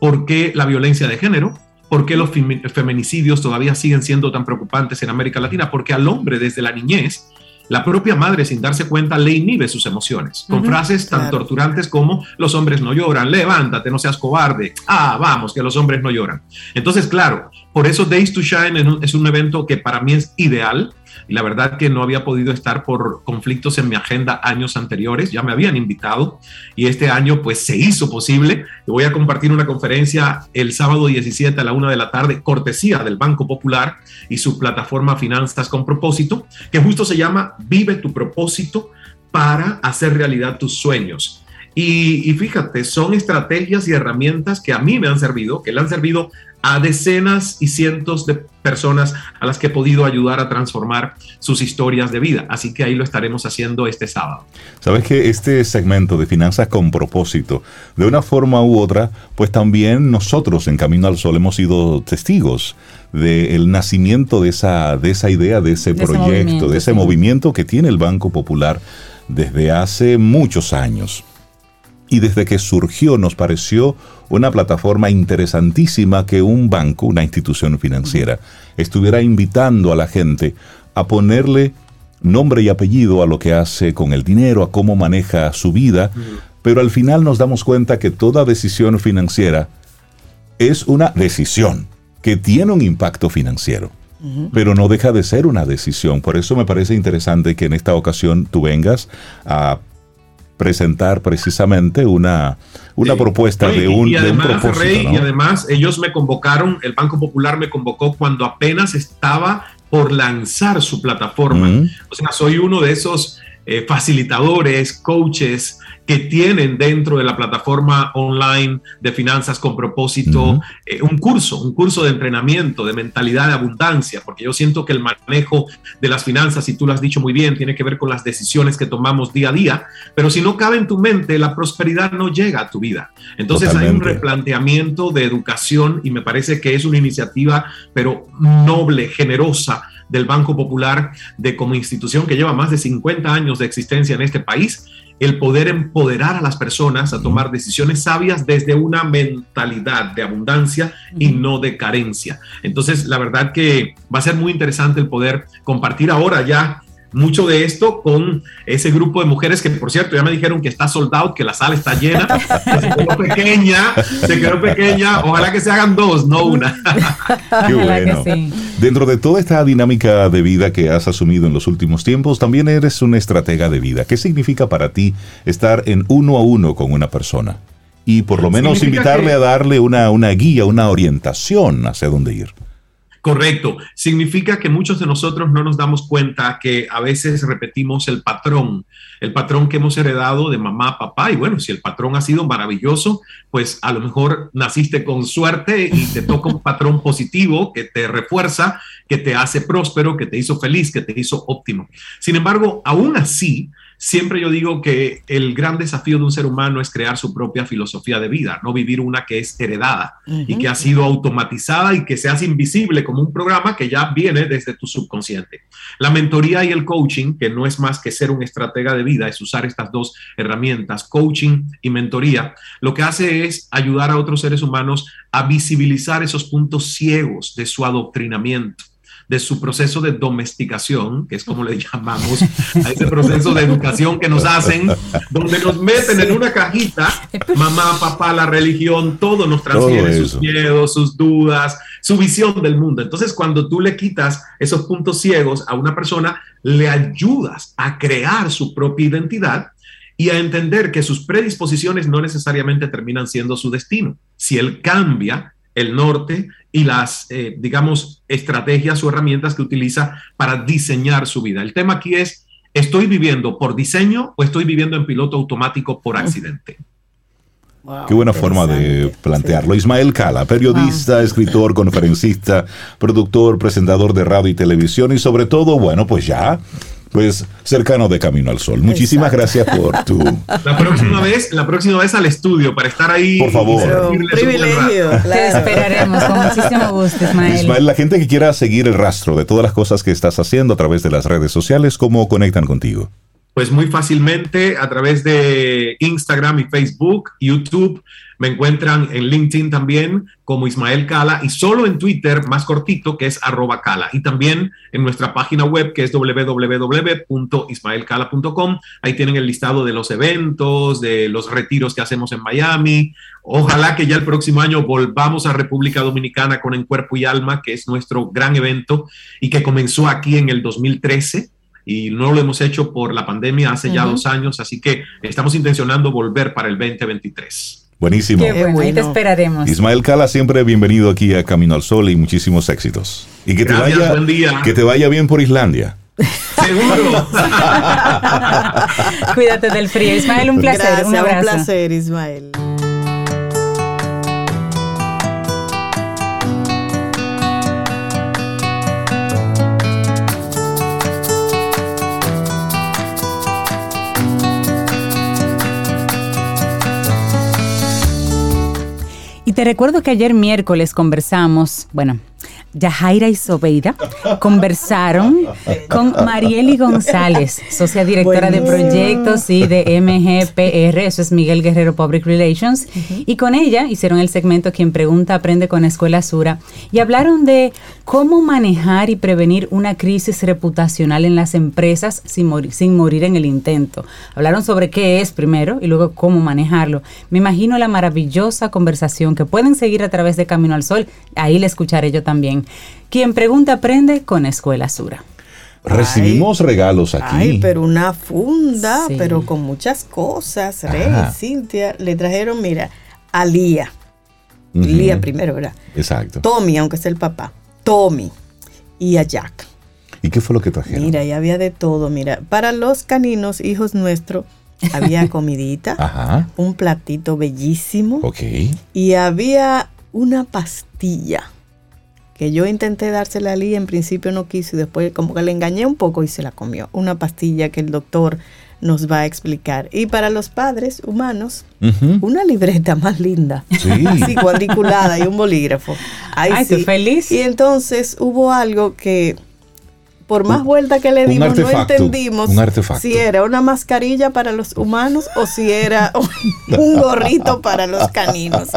por qué la violencia de género, por qué los feminicidios todavía siguen siendo tan preocupantes en América Latina, porque al hombre desde la niñez la propia madre, sin darse cuenta, le inhibe sus emociones, con frases tan torturantes como los hombres no lloran, levántate, no seas cobarde, ah, vamos, que los hombres no lloran. Entonces, claro, por eso Days to Shine es un evento que para mí es ideal, y la verdad que no había podido estar por conflictos en mi agenda años anteriores, ya me habían invitado y este año pues se hizo posible. voy a compartir una conferencia el sábado 17 a la una de la tarde, cortesía del Banco Popular y su plataforma Finanzas con propósito, que justo se llama Vive tu propósito para hacer realidad tus sueños. Y, y, fíjate, son estrategias y herramientas que a mí me han servido, que le han servido a decenas y cientos de personas a las que he podido ayudar a transformar sus historias de vida. Así que ahí lo estaremos haciendo este sábado. Sabes que este segmento de finanzas con propósito, de una forma u otra, pues también nosotros en Camino al Sol hemos sido testigos del nacimiento de esa, de esa idea, de ese proyecto, de ese movimiento que tiene el Banco Popular desde hace muchos años. Y desde que surgió nos pareció una plataforma interesantísima que un banco, una institución financiera, estuviera invitando a la gente a ponerle nombre y apellido a lo que hace con el dinero, a cómo maneja su vida, pero al final nos damos cuenta que toda decisión financiera es una decisión que tiene un impacto financiero. Pero no deja de ser una decisión. Por eso me parece interesante que en esta ocasión tú vengas a presentar precisamente una, una propuesta de un, y además, propósito. Y además ellos me convocaron, el Banco Popular me convocó cuando apenas estaba por lanzar su plataforma. O sea, soy uno de esos eh, facilitadores, coaches, que tienen dentro de la plataforma online de finanzas con propósito eh, un curso, un curso de entrenamiento, de mentalidad de abundancia, porque yo siento que el manejo de las finanzas, y tú lo has dicho muy bien, tiene que ver con las decisiones que tomamos día a día, pero si no cabe en tu mente, la prosperidad no llega a tu vida. Entonces hay un replanteamiento de educación y me parece que es una iniciativa, pero noble, generosa del Banco Popular de como institución que lleva más de 50 años de existencia en este país el poder empoderar a las personas a tomar decisiones sabias desde una mentalidad de abundancia y no de carencia. Entonces, la verdad que va a ser muy interesante el poder compartir ahora ya mucho de esto con ese grupo de mujeres que, por cierto, ya me dijeron que está soldado, que la sala está llena, se quedó pequeña, se quedó pequeña, ojalá que se hagan dos, no una. Qué bueno. Dentro de toda esta dinámica de vida que has asumido en los últimos tiempos, también eres una estratega de vida. ¿Qué significa para ti estar en uno a uno con una persona? Y por lo menos invitarle a darle una, una guía, una orientación hacia dónde ir. Correcto. Significa que muchos de nosotros no nos damos cuenta que a veces repetimos el patrón, el patrón que hemos heredado de mamá, papá. Y bueno, si el patrón ha sido maravilloso, pues a lo mejor naciste con suerte y te toca un patrón positivo que te refuerza, que te hace próspero, que te hizo feliz, que te hizo óptimo. Sin embargo, aún así, Siempre yo digo que el gran desafío de un ser humano es crear su propia filosofía de vida, no vivir una que es heredada y que ha sido automatizada y que se hace invisible como un programa que ya viene desde tu subconsciente. La mentoría y el coaching, que no es más que ser un estratega de vida, es usar estas dos herramientas, coaching y mentoría, lo que hace es ayudar a otros seres humanos a visibilizar esos puntos ciegos de su adoctrinamiento de su proceso de domesticación, que es como le llamamos a ese proceso de educación que nos hacen, donde nos meten en una cajita, mamá, papá, la religión, todo nos transfiere sus miedos, sus dudas, su visión del mundo. Entonces, cuando tú le quitas esos puntos ciegos a una persona, le ayudas a crear su propia identidad y a entender que sus predisposiciones no necesariamente terminan siendo su destino. Si él cambia, el norte y las, eh, digamos, estrategias o herramientas que utiliza para diseñar su vida. El tema aquí es, ¿estoy viviendo por diseño o estoy viviendo en piloto automático por accidente? Qué buena forma de plantearlo. Ismael Cala, periodista, escritor, conferencista, productor, presentador de radio y televisión y sobre todo, bueno, pues ya pues cercano de Camino al Sol. Muchísimas gracias por tu. La próxima vez, la próxima vez al estudio para estar ahí. Por favor. Un privilegio. Te esperaremos con muchísimo gusto, Ismael. Ismael, la gente que quiera seguir el rastro de todas las cosas que estás haciendo a través de las redes sociales, ¿cómo conectan contigo? Pues muy fácilmente a través de Instagram y Facebook, YouTube. Me encuentran en LinkedIn también como Ismael Cala y solo en Twitter más cortito que es arroba Cala. Y también en nuestra página web que es www.ismaelcala.com. Ahí tienen el listado de los eventos, de los retiros que hacemos en Miami. Ojalá que ya el próximo año volvamos a República Dominicana con En Cuerpo y Alma, que es nuestro gran evento y que comenzó aquí en el 2013 y no lo hemos hecho por la pandemia hace ya dos años, así que estamos intencionando volver para el 2023. Buenísimo. Qué bueno, ahí te esperaremos. Ismael Cala, siempre bienvenido aquí a Camino al Sol y muchísimos éxitos. Y que te vaya, que te vaya bien por Islandia. Seguro. Cuídate del frío. Ismael, un placer. un, un placer, Ismael. Te recuerdo que ayer miércoles conversamos, bueno, Yajaira y Sobeida conversaron con Marieli González, socia directora de proyectos y de MGPR, eso es Miguel Guerrero Public Relations, y con ella hicieron el segmento Quien Pregunta Aprende con Escuela Sura y hablaron de cómo manejar y prevenir una crisis reputacional en las empresas sin morir, sin morir en el intento. Hablaron sobre qué es primero y luego cómo manejarlo. Me imagino la maravillosa conversación que pueden seguir a través de Camino al Sol, ahí la escucharé yo también quien pregunta aprende con Escuela Sura. Recibimos regalos aquí. Ay, pero una funda, pero con muchas cosas. Rey, Cintia, le trajeron, mira, a Lía. Lía primero, ¿verdad? Exacto. Tommy, aunque sea el papá. Tommy. Y a Jack. ¿Y qué fue lo que trajeron? Mira, y había de todo. Mira, para los caninos, hijos nuestros, había comidita. Ajá. Un platito bellísimo. Ok. Y había una pastilla que yo intenté dársela a Lee, en principio no quiso y después como que le engañé un poco y se la comió. Una pastilla que el doctor nos va a explicar. Y para los padres humanos, una libreta más linda, sí. así cuadriculada y un bolígrafo. Ay, sí. feliz. Y entonces hubo algo que por más vuelta que le dimos, no entendimos si era una mascarilla para los humanos o si era un gorrito para los caninos.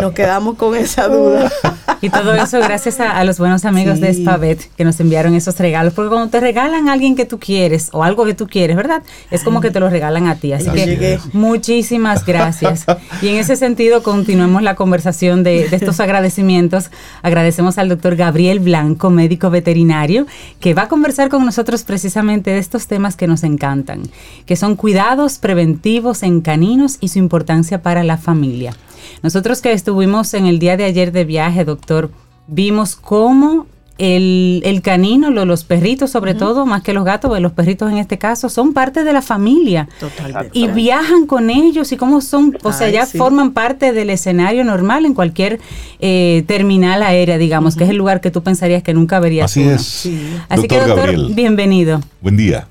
Nos quedamos con esa duda. Y todo eso gracias a, los buenos amigos de Spavet que nos enviaron esos regalos. Porque cuando te regalan a alguien que tú quieres o algo que tú quieres, ¿verdad? Es como que te lo regalan a ti. Así que muchísimas gracias. Y en ese sentido, continuemos la conversación de, de estos agradecimientos. Agradecemos al doctor Gabriel Blanco, médico veterinario, que va a conversar con nosotros precisamente de estos temas que nos encantan, que son cuidados preventivos en caninos y su importancia para la familia. Nosotros que estuvimos en el día de ayer de viaje, doctor, vimos cómo el, canino, los perritos sobre todo, más que los gatos, los perritos en este caso, son parte de la familia. Totalmente. Y viajan con ellos y cómo son, o sea, ya forman parte del escenario normal en cualquier eh, terminal aérea, digamos, que es el lugar que tú pensarías que nunca verías. Así es. Así que, doctor, bienvenido. Buen día.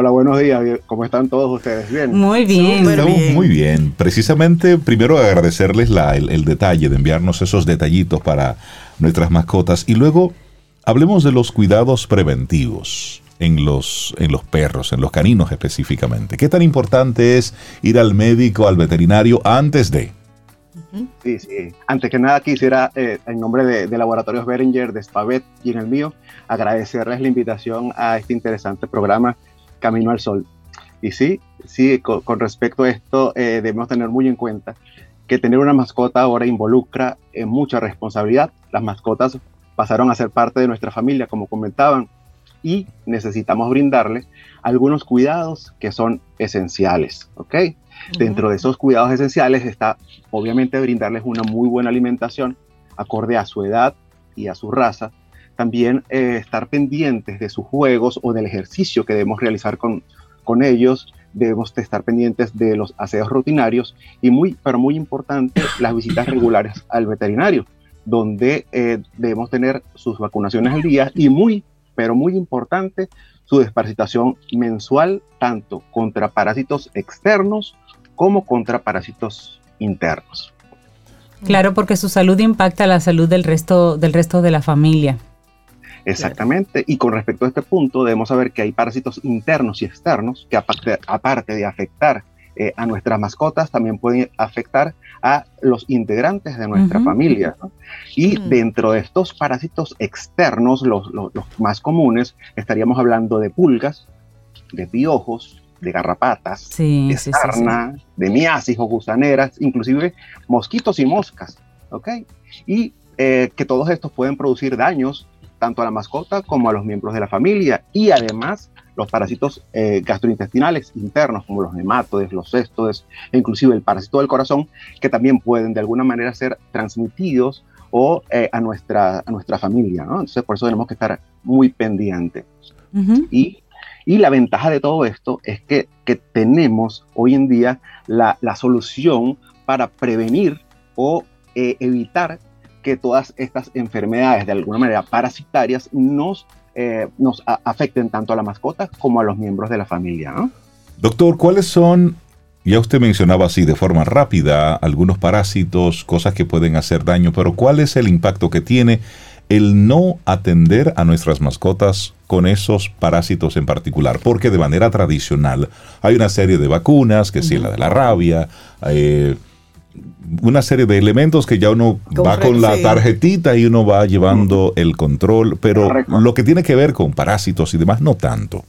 Hola, buenos días. ¿Cómo están todos ustedes? Bien. Muy bien. Estamos muy bien. Precisamente, primero agradecerles la, el, detalle de enviarnos esos detallitos para nuestras mascotas y luego hablemos de los cuidados preventivos en los, en los perros, en los caninos específicamente. ¿Qué tan importante es ir al médico, al veterinario antes de? Sí, sí. Antes que nada quisiera, eh, en nombre de, Laboratorios Beringer, de Spavet y en el mío, agradecerles la invitación a este interesante programa Camino al Sol. Y sí, sí, con, respecto a esto, eh, debemos tener muy en cuenta que tener una mascota ahora involucra en mucha responsabilidad. Las mascotas pasaron a ser parte de nuestra familia, como comentaban, y necesitamos brindarles algunos cuidados que son esenciales, ¿ok? Dentro de esos cuidados esenciales está, obviamente, brindarles una muy buena alimentación acorde a su edad y a su raza, también eh, estar pendientes de sus juegos o del ejercicio que debemos realizar con, con ellos, debemos estar pendientes de los aseos rutinarios y muy, pero muy importante, las visitas regulares al veterinario, donde eh, debemos tener sus vacunaciones al día y muy, pero muy importante, su desparasitación mensual, tanto contra parásitos externos como contra parásitos internos. Claro, porque su salud impacta la salud del resto, del resto de la familia. Exactamente. Y con respecto a este punto, debemos saber que hay parásitos internos y externos que aparte, de afectar eh, a nuestras mascotas, también pueden afectar a los integrantes de nuestra familia. Y mm. dentro de estos parásitos externos, los, más comunes, estaríamos hablando de pulgas, de piojos, de garrapatas, de sarna, de miasis o gusaneras, inclusive mosquitos y moscas. ¿ok? Y eh, que todos estos pueden producir daños tanto a la mascota como a los miembros de la familia y además los parásitos eh, gastrointestinales internos como los nematodes, los cestodes e inclusive el parásito del corazón que también pueden de alguna manera ser transmitidos o eh, a, nuestra, a nuestra familia. Entonces por eso tenemos que estar muy pendientes. y, y, la ventaja de todo esto es que, que tenemos hoy en día la, la solución para prevenir o eh, evitar que todas estas enfermedades de alguna manera parasitarias nos, eh, nos afecten tanto a la mascota como a los miembros de la familia. Doctor, ¿cuáles son, ya usted mencionaba así de forma rápida, algunos parásitos, cosas que pueden hacer daño, pero cuál es el impacto que tiene el no atender a nuestras mascotas con esos parásitos en particular, porque de manera tradicional hay una serie de vacunas, que si la de la rabia, eh, una serie de elementos que ya uno va con la tarjetita y uno va llevando el control, pero lo que tiene que ver con parásitos y demás, no tanto.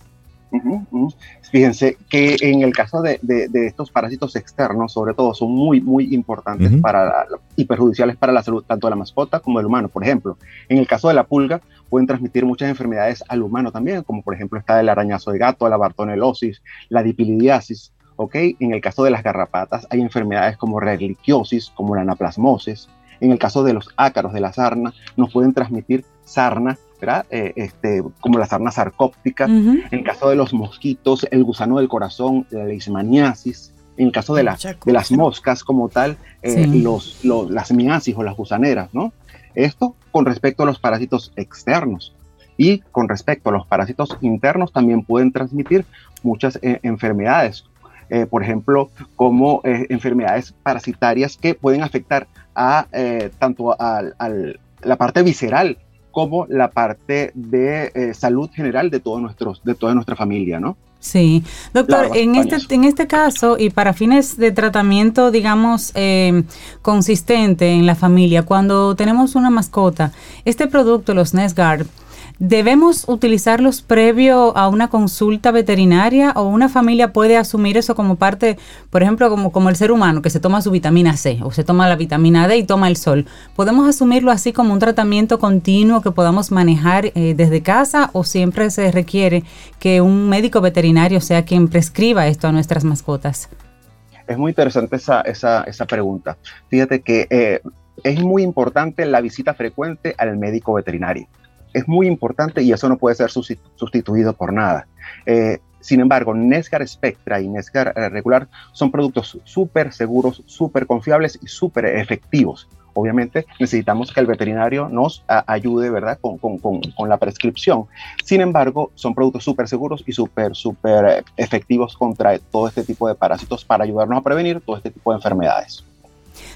Fíjense que en el caso de, estos parásitos externos, sobre todo, son muy, muy importantes para y perjudiciales para la salud tanto de la mascota como del humano. Por ejemplo, en el caso de la pulga, pueden transmitir muchas enfermedades al humano también, como por ejemplo está el arañazo de gato, la bartonelosis, la dipilidiasis, ¿ok? En el caso de las garrapatas hay enfermedades como reliquiosis, como la anaplasmosis. En el caso de los ácaros de la sarna, nos pueden transmitir sarna, ¿verdad? Eh, este, como la sarna sarcóptica. En el caso de los mosquitos, el gusano del corazón, la leishmaniasis. En el caso de, de las moscas como tal, eh, los, las miasis o las gusaneras, ¿no? Esto con respecto a los parásitos externos. Y con respecto a los parásitos internos, también pueden transmitir muchas eh, enfermedades, eh, por ejemplo, como eh, enfermedades parasitarias que pueden afectar a, eh, tanto a, la parte visceral como la parte de eh, salud general de, todos nuestros, de toda nuestra familia, ¿no? Sí, doctor, en este, en este caso y para fines de tratamiento, digamos, eh, consistente en la familia, cuando tenemos una mascota, este producto, los Nesgard, ¿Debemos utilizarlos previo a una consulta veterinaria o una familia puede asumir eso como parte, por ejemplo, como, como el ser humano que se toma su vitamina C o se toma la vitamina D y toma el sol? ¿Podemos asumirlo así como un tratamiento continuo que podamos manejar eh, desde casa o siempre se requiere que un médico veterinario sea quien prescriba esto a nuestras mascotas? Es muy interesante esa, esa, esa pregunta. Fíjate que eh, es muy importante la visita frecuente al médico veterinario es muy importante y eso no puede ser sustituido por nada. Eh, sin embargo, Nescar Spectra y Nescar eh, Regular son productos súper seguros, súper confiables y súper efectivos. Obviamente necesitamos que el veterinario nos ayude, ¿verdad?, con, con, con, la prescripción. Sin embargo, son productos súper seguros y súper, súper efectivos contra todo este tipo de parásitos para ayudarnos a prevenir todo este tipo de enfermedades.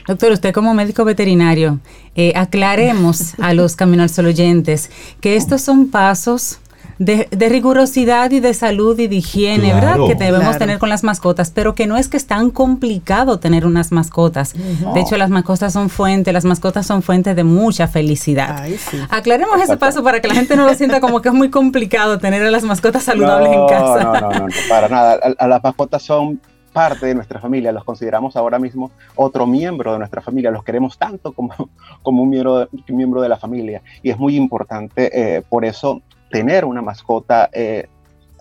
Doctor, usted como médico veterinario, eh, aclaremos a los Camino al Sol oyentes que estos son pasos de, rigurosidad y de salud y de higiene, ¿verdad? Que debemos tener con las mascotas, pero que no es que es tan complicado tener unas mascotas. De hecho, las mascotas son fuente, las mascotas son fuente de mucha felicidad. Aclaremos ese paso para que la gente no lo sienta como que es muy complicado tener a las mascotas saludables en casa. No, no, no, para nada. a las mascotas son parte de nuestra familia, los consideramos ahora mismo otro miembro de nuestra familia, los queremos tanto como, como un, miembro, miembro de la familia. Y es muy importante eh, por eso tener una mascota, eh,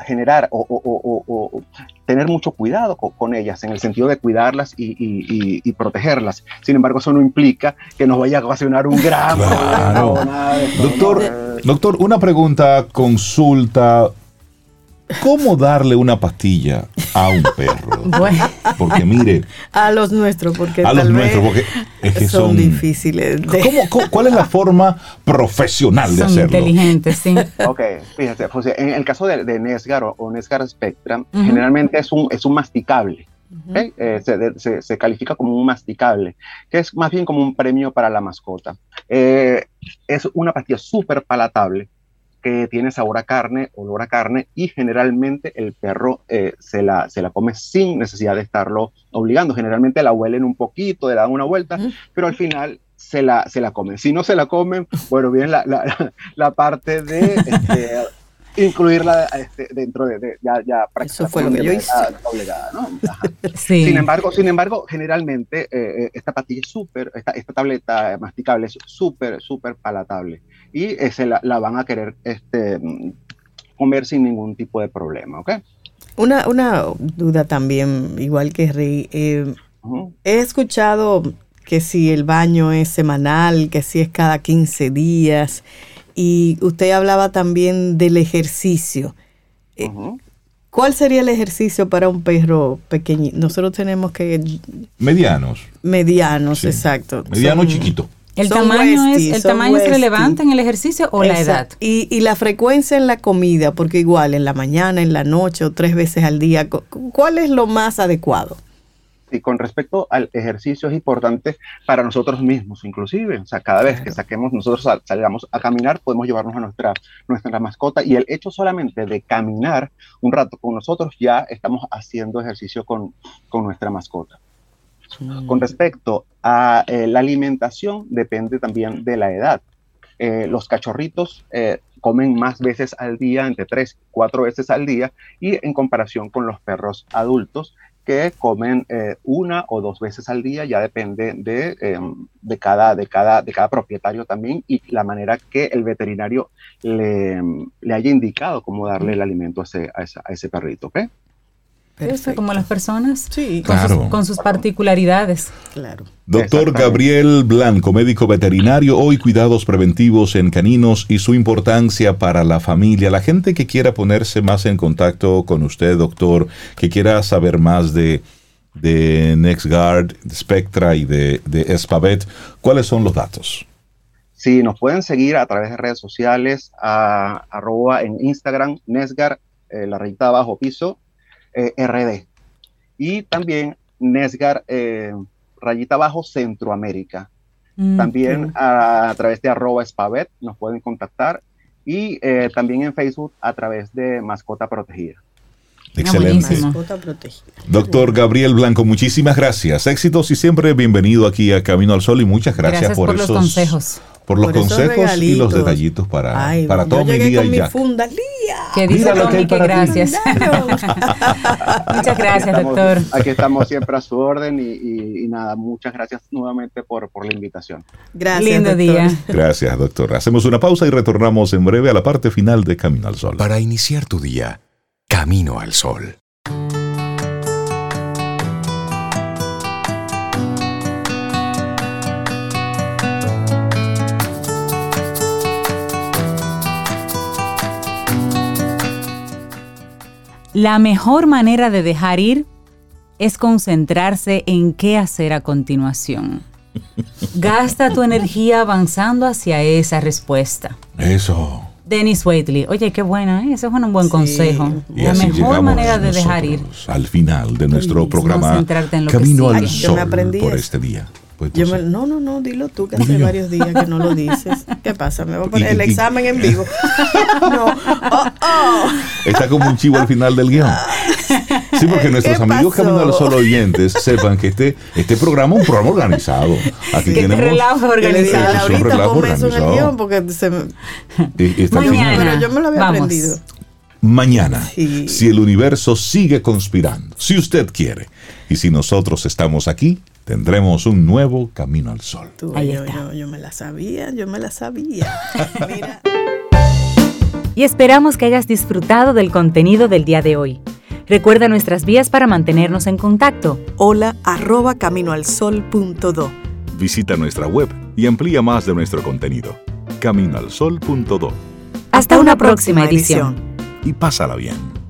generar o, tener mucho cuidado con, ellas, en el sentido de cuidarlas y, protegerlas. Sin embargo, eso no implica que nos vaya a ocasionar un gran doctor, doctor, una pregunta, consulta ¿Cómo darle una pastilla a un perro? Bueno. Porque mire. A los nuestros, porque. A los nuestros, porque es que son, difíciles. cuál es la forma profesional de hacerlo? Inteligentes, sí. Ok, fíjese, José, en el caso de, Nesgar o, Nesgar Spectra, generalmente es un, es un masticable. Eh, se, califica como un masticable, que es más bien como un premio para la mascota. Eh, es una pastilla súper palatable, que tiene sabor a carne, olor a carne y generalmente el perro eh, se, la, se la come sin necesidad de estarlo obligando. Generalmente la huelen un poquito, le dan una vuelta, pero al final se la, se la comen. Si no se la comen, bueno, viene la, la, la parte de este, incluirla este, dentro de, ya, ya Eso fue lo que yo hice. Obligada, ¿no? Sin embargo, sin embargo, generalmente eh, eh, esta pastilla es súper, esta, esta, tableta masticable es súper, súper palatable y eh, se la, la, van a querer este, comer sin ningún tipo de problema, ¿ok? Una, una duda también, igual que Rey, he escuchado que si el baño es semanal, que si es cada 15 días, y usted hablaba también del ejercicio. Eh, ¿Cuál sería el ejercicio para un perro pequeño? Nosotros tenemos que... Medianos. Medianos, exacto. Mediano chiquito. ¿El tamaño, es, ¿El tamaño es relevante en el ejercicio o la edad? Y, y, la frecuencia en la comida, porque igual en la mañana, en la noche o tres veces al día, ¿cuál es lo más adecuado? Y con respecto al ejercicio es importante para nosotros mismos, inclusive. O sea, cada vez que saquemos, nosotros salgamos a caminar, podemos llevarnos a nuestra, nuestra mascota. Y el hecho solamente de caminar un rato con nosotros, ya estamos haciendo ejercicio con, con nuestra mascota. Mm. Con respecto a eh, la alimentación, depende también de la edad. Eh, los cachorritos eh, comen más veces al día, entre tres cuatro veces al día, y en comparación con los perros adultos, que comen una o dos veces al día, ya depende de, em, de, cada, de, cada, de cada propietario también y la manera que el veterinario le, le haya indicado cómo darle el alimento a ese, a ese, a ese perrito. ¿okay? Como las personas, sí. con, sus, con sus particularidades. Claro. Doctor Gabriel Blanco, médico veterinario, hoy cuidados preventivos en caninos y su importancia para la familia. La gente que quiera ponerse más en contacto con usted, doctor, que quiera saber más de, de NextGuard, de Spectra y de, de Espavet, ¿cuáles son los datos? Sí, nos pueden seguir a través de redes sociales, a, arroba en Instagram, Nesgar, eh, la rayita abajo piso, eh, RD. Y también Nesgar, eh, rayita abajo, Centroamérica. Mm, también a, través de arroba spavet nos pueden contactar y eh, también en Facebook a través de Mascota Protegida. Excelente. Doctor Gabriel Blanco, muchísimas gracias. Éxitos y siempre bienvenido aquí a Camino al Sol y muchas gracias, por, esos, los consejos. Por los consejos y los detallitos para, para todo mi día y ya. Funda, Que dice lo que, gracias. muchas gracias, doctor. Aquí estamos siempre a su orden y, nada, muchas gracias nuevamente por, por la invitación. Gracias. Lindo día. Gracias, doctor. Hacemos una pausa y retornamos en breve a la parte final de Camino al Sol. Para iniciar tu día Camino al Sol. La mejor manera de dejar ir es concentrarse en qué hacer a continuación. Gasta tu energía avanzando hacia esa respuesta. Eso. Dennis Waitley. Oye, qué buena, ¿eh? ese es un buen consejo. la mejor manera de dejar ir. Al final de nuestro programa Camino al Sol por este día. No, no, no, dilo tú, que hace varios días que no lo dices. ¿Qué pasa? Me voy a poner el examen en vivo. no. Oh, oh. Está como un chivo al final del guion. Sí, porque nuestros amigos Camino al Sol oyentes sepan que este, este programa es un programa organizado. Aquí tenemos. relajo organizado. Es un relajo organizado. En el guion porque se me... Mañana. Pero yo me lo había aprendido mañana, si el universo sigue conspirando, si usted quiere, y si nosotros estamos aquí, tendremos un nuevo camino al sol. Ahí yo, yo, me la sabía, yo me la sabía. Y esperamos que hayas disfrutado del contenido del día de hoy. Recuerda nuestras vías para mantenernos en contacto. Hola arroba caminoalsol.do. Visita nuestra web y amplía más de nuestro contenido. Caminoalsol.do. Hasta, una, próxima, edición. Y pásala bien.